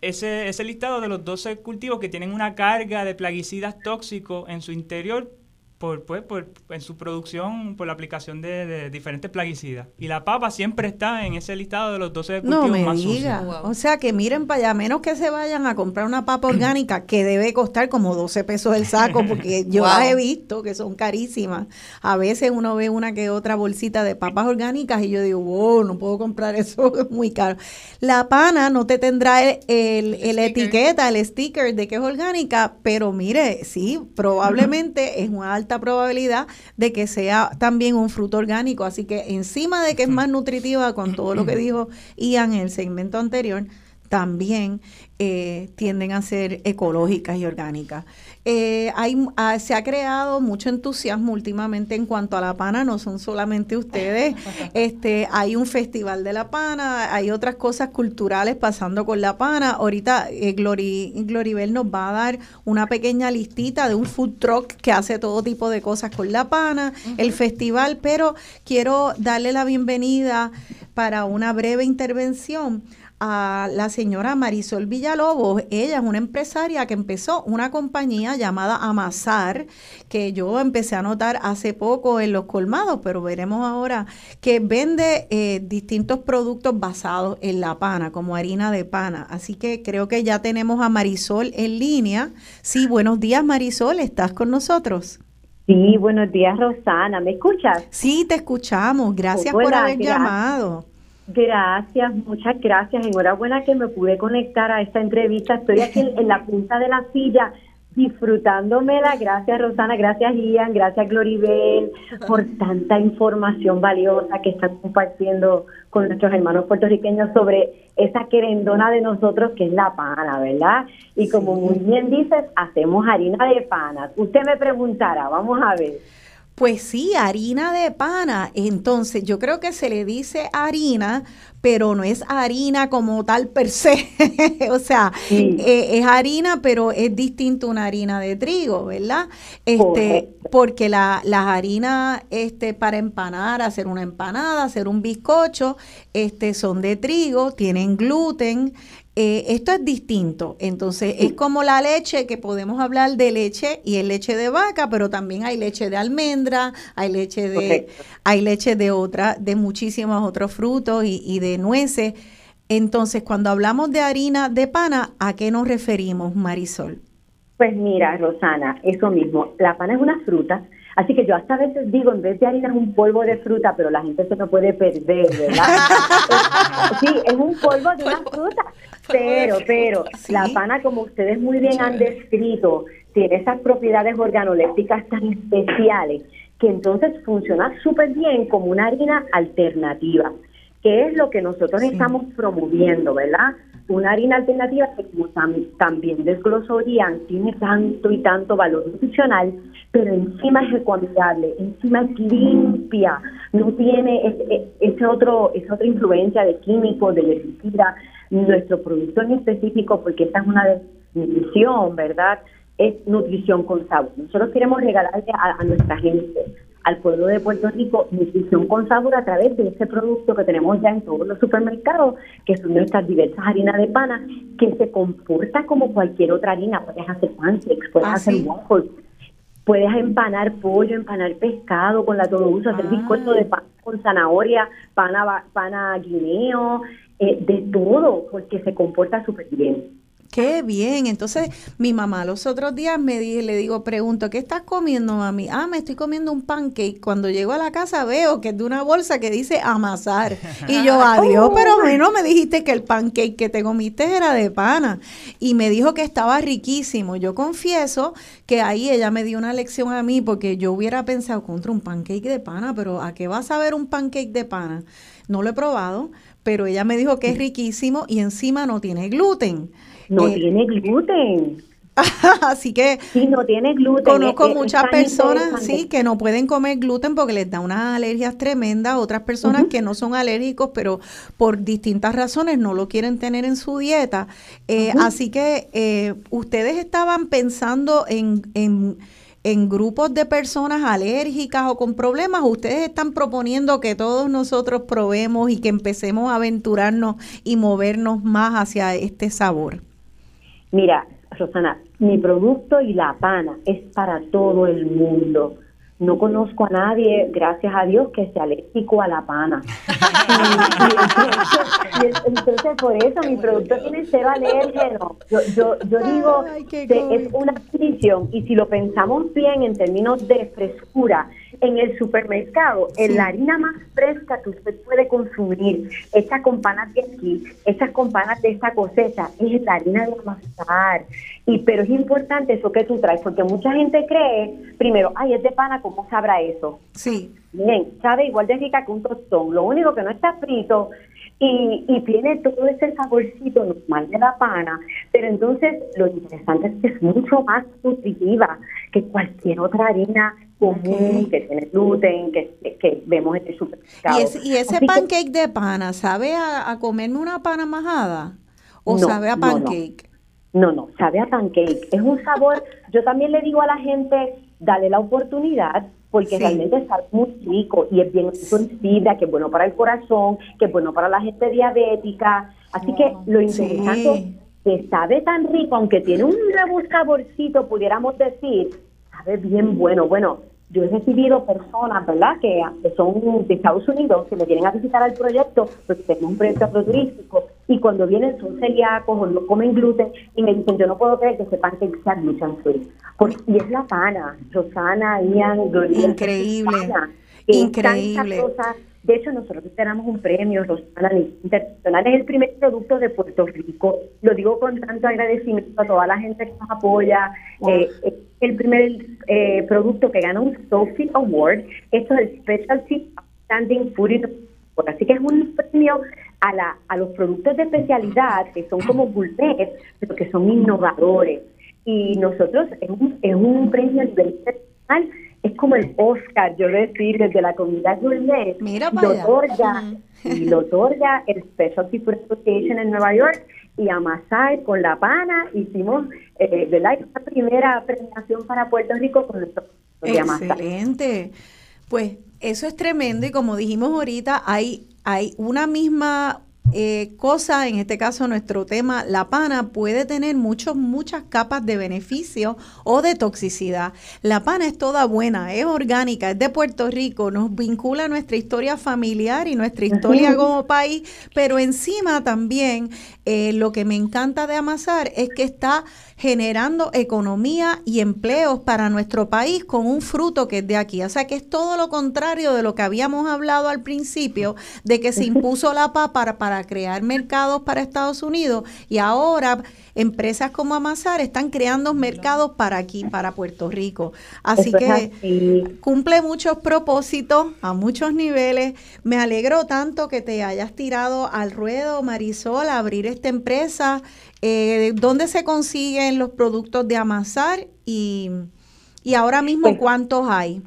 ese, ese listado de los 12 cultivos que tienen una carga de plaguicidas tóxicos en su interior por, pues, por, en su producción por la aplicación de, de diferentes plaguicidas. Y la papa siempre está en ese listado de los 12 cultivos No me más diga. sucios. O sea, que miren para allá, a menos que se vayan a comprar una papa *clears throat* orgánica que debe costar como 12 pesos el saco, porque *laughs* yo Wow. las he visto que son carísimas. A veces uno ve una que otra bolsita de papas orgánicas y yo digo, wow, no puedo comprar eso, *laughs* es muy caro. La pana no te tendrá el, el- el etiqueta, el sticker de que es orgánica, pero mire, sí, probablemente es una alta probabilidad de que sea también un fruto orgánico. Así que encima de que es más nutritiva con todo lo que dijo Ian en el segmento anterior, también eh, tienden a ser ecológicas y orgánicas. Eh, hay, ah, se ha creado mucho entusiasmo últimamente en cuanto a la pana, no son solamente ustedes, *laughs* este, hay un festival de la pana, hay otras cosas culturales pasando con la pana. Ahorita eh, Glori, Gloribel nos va a dar una pequeña listita de un food truck que hace todo tipo de cosas con la pana, el festival, pero quiero darle la bienvenida para una breve intervención a la señora Marisol Villalobos. Ella es una empresaria que empezó una compañía llamada Amasar, que yo empecé a notar hace poco en los colmados, pero veremos ahora que vende eh, distintos productos basados en la pana, como harina de pana. Así que creo que ya tenemos a Marisol en línea. Sí, buenos días Marisol, ¿estás con nosotros? Sí, buenos días, Rosana. ¿Me escuchas? Sí, te escuchamos. Gracias por haber gracias. llamado. Gracias, muchas gracias. Enhorabuena que me pude conectar a esta entrevista. Estoy aquí en, en la punta de la silla disfrutándomela. Gracias Rosana, gracias Ian, gracias Gloribel por tanta información valiosa que están compartiendo con nuestros hermanos puertorriqueños sobre esa querendona de nosotros que es la pana, ¿verdad? Y como muy bien dices, hacemos harina de panas. Usted me preguntará, vamos a ver. Pues sí, harina de pana. Entonces, yo creo que se le dice harina, pero no es harina como tal per se. *laughs* o sea, eh, es harina, pero es distinto una harina de trigo, ¿verdad? Este, porque la, las harinas este, para empanar, hacer una empanada, hacer un bizcocho, este, son de trigo, tienen gluten, eh, esto es distinto. Entonces, es como la leche, que podemos hablar de leche y es leche de vaca, pero también hay leche de almendra, hay leche de, hay leche de otra, de muchísimos otros frutos y, y de nueces. Entonces, cuando hablamos de harina de pana, ¿a qué nos referimos, Marisol? Pues mira, Rosana, eso mismo. La pana es una fruta Así que yo hasta a veces digo, en vez de harina es un polvo de fruta, pero la gente se me puede perder, ¿verdad? *laughs* sí, es un polvo de una fruta. Pero, pero, la pana, como ustedes muy bien han descrito, tiene esas propiedades organolépticas tan especiales que entonces funciona súper bien como una harina alternativa, que es lo que nosotros estamos promoviendo, ¿verdad? Una harina alternativa que como también desglosarían tiene tanto y tanto valor nutricional, pero encima es ecoamigable, encima es limpia, no tiene ese, otro, esa otra influencia de químicos, de herbicida, nuestro producto en específico, porque esta es una nutrición, ¿verdad? Es nutrición con sabor. Nosotros queremos regalarle a nuestra gente al pueblo de Puerto Rico nutrición con sabor a través de ese producto que tenemos ya en todos los supermercados, que son nuestras diversas harinas de pana, que se comporta como cualquier otra harina. Puedes hacer pancakes, puedes Ah, hacer sí. waffles, puedes empanar pollo, empanar pescado con la todo uso, hacer bizcocho de pan con zanahoria, pana, pana guineo, eh, de todo, porque se comporta súper bien. Qué bien. Entonces, mi mamá los otros días me dije, le digo, pregunto, ¿qué estás comiendo, mami? Ah, me estoy comiendo un pancake. Cuando llego a la casa veo que es de una bolsa que dice amasar. Y yo, *laughs* adiós, pero a mí no me dijiste que el pancake que te comiste era de pana. Y me dijo que estaba riquísimo. Yo confieso que ahí ella me dio una lección a mí porque yo hubiera pensado contra un pancake de pana, pero ¿a qué va a saber un pancake de pana? No lo he probado, pero ella me dijo que es riquísimo y encima no tiene gluten. No Eh, tiene gluten. *laughs* Así que Sí, no tiene gluten. conozco Es- es muchas personas, sí, que no pueden comer gluten porque les da unas alergias tremendas. Otras personas que no son alérgicos, pero por distintas razones no lo quieren tener en su dieta. Eh. Así que eh, ustedes estaban pensando en, en, en grupos de personas alérgicas o con problemas. Ustedes están proponiendo que todos nosotros probemos y que empecemos a aventurarnos y movernos más hacia este sabor. Mira, Rosana, mi producto y la pana es para todo el mundo. No conozco a nadie, gracias a Dios, que sea alérgico a la pana. Y, *laughs* y entonces, y entonces, por eso mi producto tiene cero alérgeno. Yo, yo, yo digo que es una adquisición y si lo pensamos bien en términos de frescura, en el supermercado, en la harina más fresca que usted puede consumir, esta con panas de aquí, estas con panas de esta cosecha, es la harina de amasar. Y pero es importante eso que tú traes, porque mucha gente cree, primero, ay, es de pana, ¿cómo sabrá eso? Sí. Bien, sabe igual de rica que un tostón. Lo único que no está frito y, y tiene todo ese saborcito normal de la pana, pero entonces lo interesante es que es mucho más nutritiva que cualquier otra harina común que tiene gluten, que, que vemos en el supermercado. ¿Y ese, y ese Así que- pancake de pana, sabe a, a comerme una pana majada? ¿O No, sabe a no. pancake? No, no, sabe a pancake. Es un sabor, yo también le digo a la gente, dale la oportunidad, porque Sí. realmente sabe muy rico y es bien rico en fibra, que es bueno para el corazón, que es bueno para la gente diabética. Así que lo interesante Sí. es que sabe tan rico, aunque tiene un nuevo saborcito, pudiéramos decir, sabe bien bueno. Bueno, yo he recibido personas, ¿verdad?, que, que son de Estados Unidos, que me vienen a visitar al proyecto, porque tenemos un proyecto agroturístico, y cuando vienen son celíacos o no comen gluten, y me dicen, yo no puedo creer que ese pancake sea gluten free. Porque, y es la pana, Rosana, Ian, Gloria. Increíble. pana, Increíble. De hecho, nosotros tenemos un premio, Rosana Internacional, es el primer producto de Puerto Rico. Lo digo con tanto agradecimiento a toda la gente que nos apoya. Eh, es el primer eh, producto que gana un Sophie Award. Esto es el Specialty Standing Food Innovation. Así que es un premio a, la, a los productos de especialidad que son como gourmet, pero que son innovadores. Y nosotros, es un, es un premio a nivel internacional, es como el Oscar, yo decir, desde la comunidad gourmet. Mira lo y lo otorga el Specialty Food Association en Nueva York y Amasai con La Pana hicimos, eh, ¿verdad? Esta primera premiación para Puerto Rico con nuestro. Excelente. Pues eso es tremendo y como dijimos ahorita, hay, hay una misma eh, cosa, en este caso nuestro tema, la pana puede tener muchos, muchas capas de beneficio o de toxicidad. La pana es toda buena, es orgánica, es de Puerto Rico, nos vincula a nuestra historia familiar y nuestra historia como país, pero encima también eh, lo que me encanta de amasar es que está generando economía y empleos para nuestro país con un fruto que es de aquí. O sea que es todo lo contrario de lo que habíamos hablado al principio, de que se impuso la PA para, para crear mercados para Estados Unidos y ahora empresas como Amasar están creando mercados para aquí, para Puerto Rico. Así Eso que cumple muchos propósitos a muchos niveles. Me alegro tanto que te hayas tirado al ruedo, Marisol, a abrir esta empresa. Eh, ¿Dónde se consiguen los productos de Amasar? Y, y ahora mismo, Pues- ¿cuántos hay?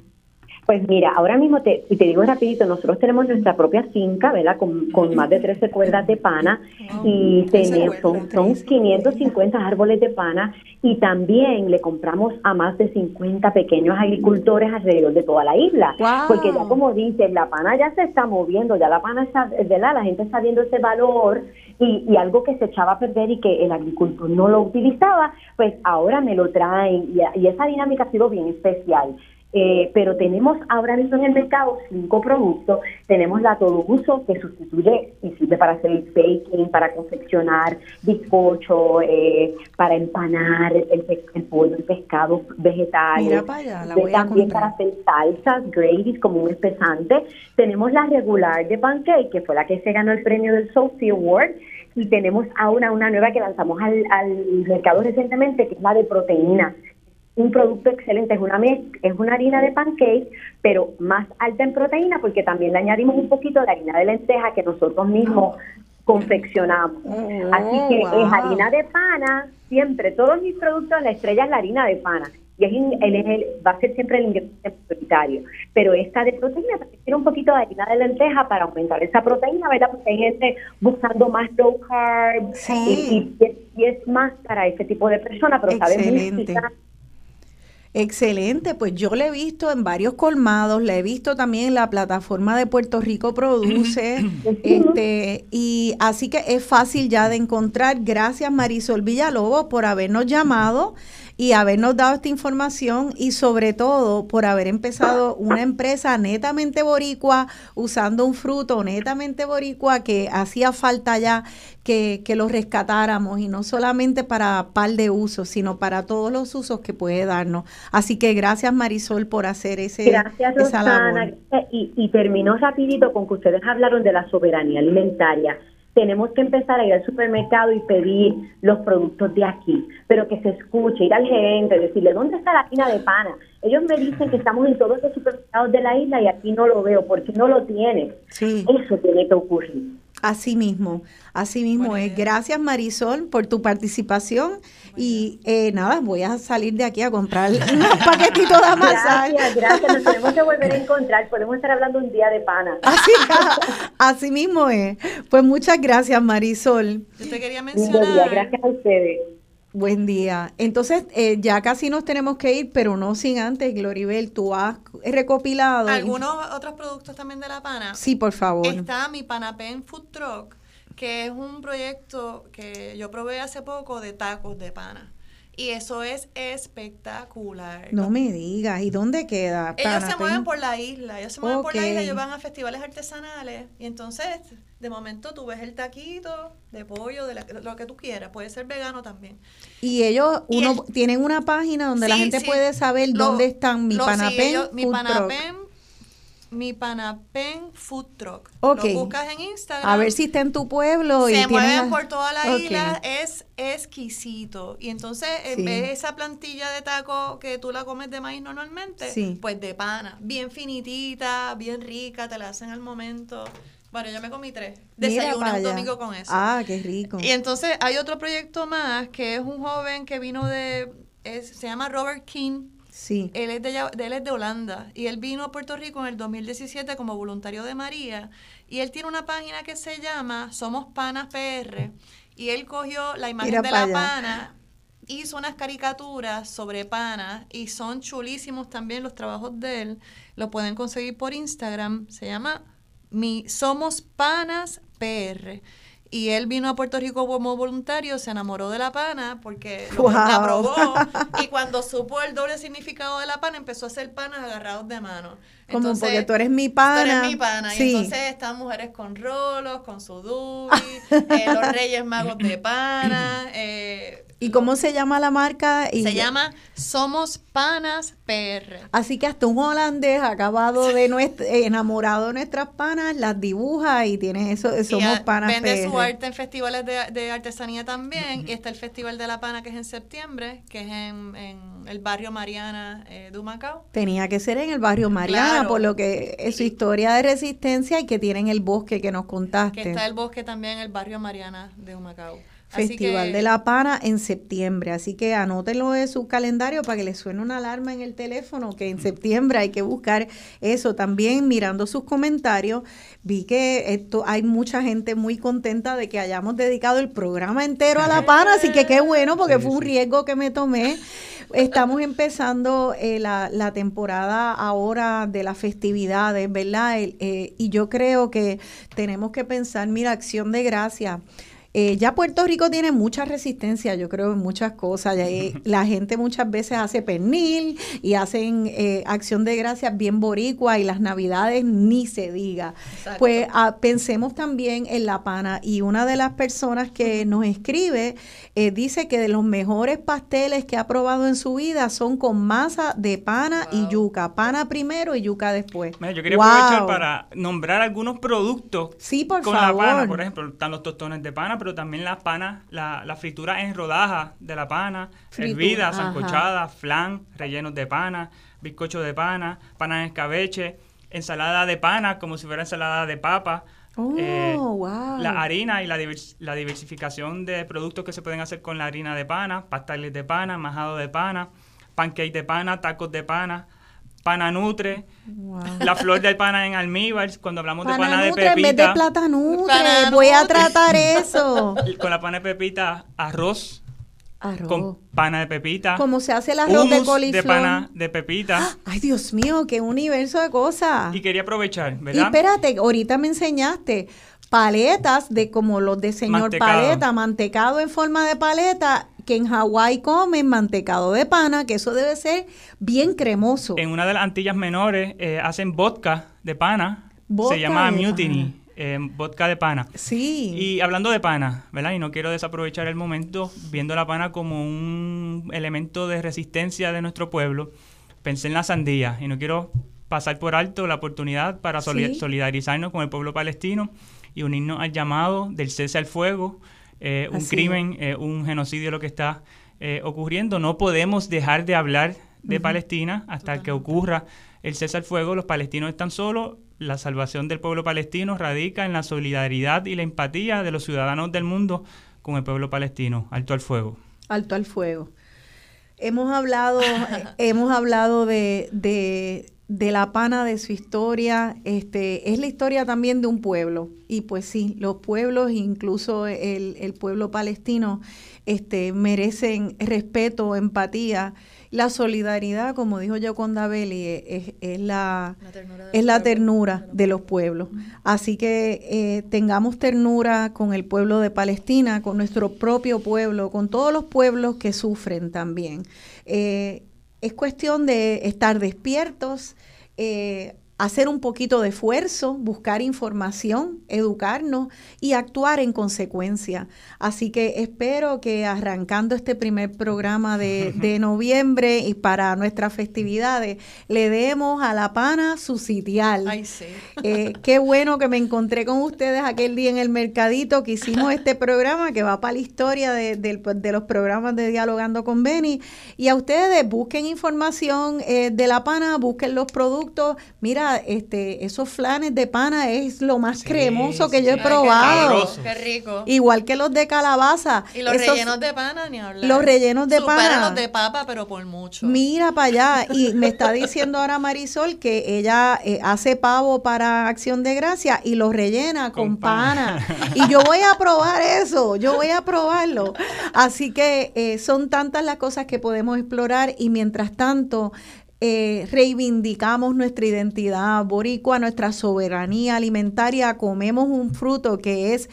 Pues mira, ahora mismo, te, y te digo rapidito, nosotros tenemos nuestra propia finca, ¿verdad? Con, con más de 13 cuerdas de pana y tenemos, son, son 550 árboles de pana y también le compramos a más de 50 pequeños agricultores alrededor de toda la isla. Wow. Porque ya como dices, la pana ya se está moviendo, ya la pana está, ¿verdad? La gente está viendo ese valor y, y algo que se echaba a perder y que el agricultor no lo utilizaba, pues ahora me lo traen y, y esa dinámica ha sido bien especial. Eh, pero tenemos ahora mismo en el mercado cinco productos. Tenemos la todo uso que sustituye y sirve para hacer el baking, para confeccionar bizcocho, eh, para empanar el, el pollo, el pescado, vegetales. Mira para allá, la De- voy a también para hacer salsas, gravies como un espesante. Tenemos la regular de pancake, que fue la que se ganó el premio del Sophie Award. Y tenemos ahora una nueva que lanzamos al, al mercado recientemente, que es la de proteína un producto excelente, es una es una harina de pancake, pero más alta en proteína porque también le añadimos un poquito de harina de lenteja que nosotros mismos confeccionamos. Así que wow. es harina de pana, siempre, todos mis productos, la estrella es la harina de pana. Y es, él es el- va a ser siempre el ingrediente prioritario. Pero esta de proteína también tiene un poquito de harina de lenteja para aumentar esa proteína, ¿verdad? Porque hay gente buscando más low carb Sí. y, y es, y es más para ese tipo de personas, pero sabe muy Excelente. pues yo le he visto en varios colmados, le he visto también en la plataforma de Puerto Rico Produce, *laughs* este, y así que es fácil ya de encontrar. Gracias Marisol Villalobos por habernos llamado y habernos dado esta información y sobre todo por haber empezado una empresa netamente boricua usando un fruto netamente boricua que hacía falta ya que, que lo rescatáramos y no solamente para par de usos, sino para todos los usos que puede darnos. Así que gracias Marisol por hacer ese, Gracias, esa Rosana. labor. Y, y terminó rapidito con que ustedes hablaron de la soberanía alimentaria. Tenemos que empezar a ir al supermercado y pedir los productos de aquí, pero que se escuche, ir al gerente, decirle, ¿dónde está la harina de pana? Ellos me dicen que estamos en todos los supermercados de la isla y aquí no lo veo, porque no lo tienen. Sí. Eso tiene que ocurrir. Así mismo, así mismo es. Gracias Marisol por tu participación y eh, nada, voy a salir de aquí a comprar *laughs* unos paquetitos de amasar. Gracias, gracias. Nos tenemos que volver a encontrar. Podemos estar hablando un día de pana. *laughs* Así, *laughs* así mismo es. Pues muchas gracias Marisol. Yo te quería Lindo día. mencionar. Gracias a ustedes. Buen día. Entonces, eh, ya casi nos tenemos que ir, pero no sin antes, Gloribel, tú has recopilado. Algunos otros productos también de la pana. Sí, por favor. Está mi Panapen Food Truck, que es un proyecto que yo probé hace poco de tacos de pana. Y eso es espectacular. No me digas. ¿Y dónde queda? Ellos se mueven por la isla, ellos se mueven por la isla, ellos van a festivales artesanales y entonces de momento tú ves el taquito de pollo, de la- lo que tú quieras, puede ser vegano también. Y ellos Y uno, tienen una página donde la Sí, gente sí. puede saber Lo- dónde están mi sí, Panapen ellos- mi. Panapen Mi Panapen Food Truck. Ok. Lo buscas en Instagram. A ver si está en tu pueblo. se mueven la- por toda la isla, es exquisito. Y entonces, en Sí. vez de esa plantilla de taco que tú la comes de maíz normalmente, Sí. pues de pana, bien finitita, bien rica, te la hacen al momento. Bueno, yo me comí tres. Desayuné un domingo con eso. Ah, qué rico. Y entonces hay otro proyecto más que es un joven que vino de, es- se llama Robert King. Sí. Él es, de, él es de Holanda y él vino a Puerto Rico en el 2017 como voluntario de María y él tiene una página que se llama Somos Panas PR y él cogió la imagen Mira de la allá. pana, hizo unas caricaturas sobre panas y son chulísimos también los trabajos de él. Lo pueden conseguir por Instagram, se llama mi Somos Panas PR. Y él vino a Puerto Rico como voluntario, se enamoró de la pana porque lo- Wow. la probó. *laughs* Y cuando supo el doble significado de la pana, empezó a hacer panas agarrados de mano. Como Entonces, porque tú eres mi pana. Tú eres mi pana. Sí. Y entonces están mujeres con rolos, con su dubi, *laughs* eh, los reyes magos de pana. eh, ¿Y cómo se llama la marca? Y- se llama Somos Panas PR. Así que hasta un holandés acabado de nuestra, eh, enamorado de nuestras panas, las dibuja y tiene eso, somos a- panas vende su PR. arte en festivales de, de artesanía también. Y está el Festival de la Pana, que es en septiembre, que es en, en el barrio Mariana eh, de Humacao. Tenía que ser en el barrio Mariana, Claro. por lo que es su historia de resistencia y que tienen el bosque que nos contaste. Que está el bosque también en el barrio Mariana de Humacao. Festival que- de la Pana en septiembre, así que anótenlo en su calendario para que les suene una alarma en el teléfono, que en septiembre hay que buscar eso. También mirando sus comentarios, vi que esto hay mucha gente muy contenta de que hayamos dedicado el programa entero a la Pana, así que qué bueno, porque fue un riesgo que me tomé. Estamos empezando eh, la, la temporada ahora de las festividades, ¿verdad? El, eh, y yo creo que tenemos que pensar, mira, acción de gracia. Eh, ya Puerto Rico tiene mucha resistencia, yo creo, en muchas cosas. Ya, eh, la gente muchas veces hace pernil y hacen eh, acción de gracias bien boricua y las navidades ni se diga. Exacto. Pues ah, pensemos también en la pana y una de las personas que nos escribe eh, dice que de los mejores pasteles que ha probado en su vida son con masa de pana y yuca. Pana primero y yuca después. Mira, yo quería Wow. aprovechar para nombrar algunos productos Sí, por con favor. la pana. Por ejemplo, están los tostones de pana, pero también las panas, la, la fritura en rodajas de la pana, Fritura, hervida, ajá. sancochada, flan, rellenos de pana, bizcocho de pana, pana en escabeche, ensalada de pana, como si fuera ensalada de papa. Oh, eh, wow. La harina y la, divers- la diversificación de productos que se pueden hacer con la harina de pana, pasteles de pana, majado de pana, pancake de pana, tacos de pana, pana nutre, la flor del pana en almíbar, cuando hablamos de pana de Pananutre en vez de pepita, platanutre. Pananutre. Voy a tratar eso. con la pana de pepita, arroz Arroz. con pana de pepita, Como se hace el arroz de coliflor. pana de pepita. Ay, Dios mío, qué universo de cosas. Y quería aprovechar, Y ¿verdad? espérate, ahorita me enseñaste paletas de como los de señor Mantecado. paleta, mantecado en forma de paleta, que en Hawái comen mantecado de pana, que eso debe ser bien cremoso. En una de las Antillas menores eh, hacen vodka de pana, Vodka se llama Mutiny, eh, vodka de pana. Sí. Y hablando de pana, ¿verdad? Y no quiero desaprovechar el momento viendo la pana como un elemento de resistencia de nuestro pueblo. Pensé en la sandía y no quiero pasar por alto la oportunidad para soli- Sí. solidarizarnos con el pueblo palestino y unirnos al llamado del cese al fuego, eh, un Así crimen, eh, un genocidio lo que está eh, ocurriendo. No podemos dejar de hablar de. Palestina hasta que ocurra el cese al fuego. Los palestinos están solos. La salvación del pueblo palestino radica en la solidaridad y la empatía de los ciudadanos del mundo con el pueblo palestino. Alto al fuego. Alto al fuego. Hemos hablado, *laughs* hemos hablado de, de, de la pana, de su historia. Este, es la historia también de un pueblo. Y pues sí, los pueblos, incluso el, el pueblo palestino, este, merecen respeto, empatía. La solidaridad, como dijo Yoconda Belli, es, es la, La ternura de es los la pueblos. ternura de los pueblos. Así que eh, tengamos ternura con el pueblo de Palestina, con nuestro propio pueblo, con todos los pueblos que sufren también. Eh, es cuestión de estar despiertos, eh, hacer un poquito de esfuerzo, buscar información, educarnos y actuar en consecuencia. Así que espero que arrancando este primer programa de, de *laughs* noviembre y para nuestras festividades, le demos a la pana su sitial. Ay, sí. Eh, qué bueno que me encontré con ustedes aquel día en el mercadito que hicimos *laughs* este programa que va para la historia de, de los programas de Dialogando con Beni. Y a ustedes busquen información eh, de la pana, busquen los productos. Mira, este, esos flanes de pana es lo más cremoso que yo he probado. Qué rico. Igual que los de calabaza. Y los Esos- rellenos de pana, ni hablar. Los rellenos de Superan pana. los de papa, pero por mucho. Mira para allá. Y me está diciendo ahora Marisol que ella eh, hace pavo para Acción de Gracia y lo rellena con, pana. *laughs* Y yo voy a probar eso, yo voy a probarlo. Así que eh, son tantas las cosas que podemos explorar y mientras tanto... eh, reivindicamos nuestra identidad boricua, nuestra soberanía alimentaria, comemos un fruto que es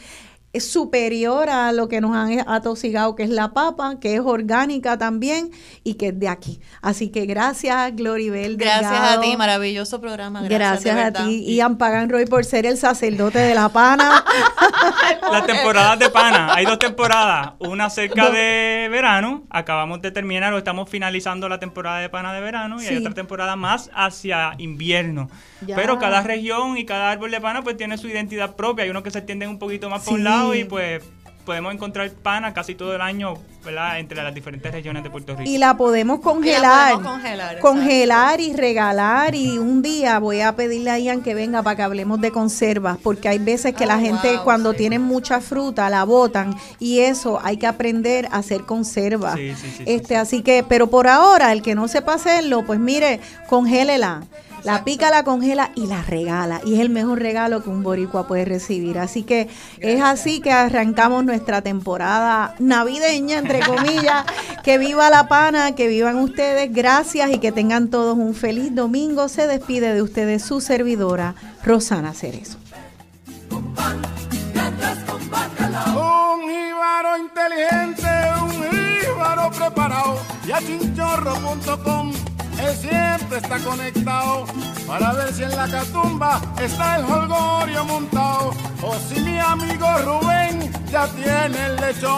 es superior a lo que nos han atosigado, que es la papa, que es orgánica también y que es de aquí. Así que gracias, Gloribel. Gracias Delgado. a ti, maravilloso programa. Gracias, Gracias, a ti, Ian Pagan Roy, por ser el sacerdote de la pana. *laughs* Las temporadas de pana, hay dos temporadas, una cerca de verano, acabamos de terminar o estamos finalizando la temporada de pana de verano y hay otra temporada más hacia invierno. Ya. Pero cada región y cada árbol de pana pues tiene su identidad propia, hay unos que se extienden un poquito más por un Sí. Lado y pues podemos encontrar pana casi todo el año, ¿verdad? Entre las diferentes regiones de Puerto Rico. y la podemos congelar. la podemos congelar, congelar y regalar y un día voy a pedirle a Ian que venga para que hablemos de conservas porque hay veces que la Oh, gente wow, cuando sí. tienen mucha fruta la botan y eso hay que aprender a hacer conservas Sí, sí, sí, sí, este así que pero por ahora el que no sepa hacerlo pues mire congélela la pica, la congela y la regala. Y es el mejor regalo que un boricua puede recibir. Así que es así que arrancamos nuestra temporada navideña, entre comillas. *laughs* que viva la pana, que vivan ustedes. Gracias y que tengan todos un feliz domingo. Se despide de ustedes su servidora, Rosana Cerezo. Un jíbaro inteligente, un jíbaro preparado. Y a chinchorro.com, él siempre está conectado. Para ver si en la catumba está el holgorio montado. O si mi amigo Rubén ya tiene el lechón.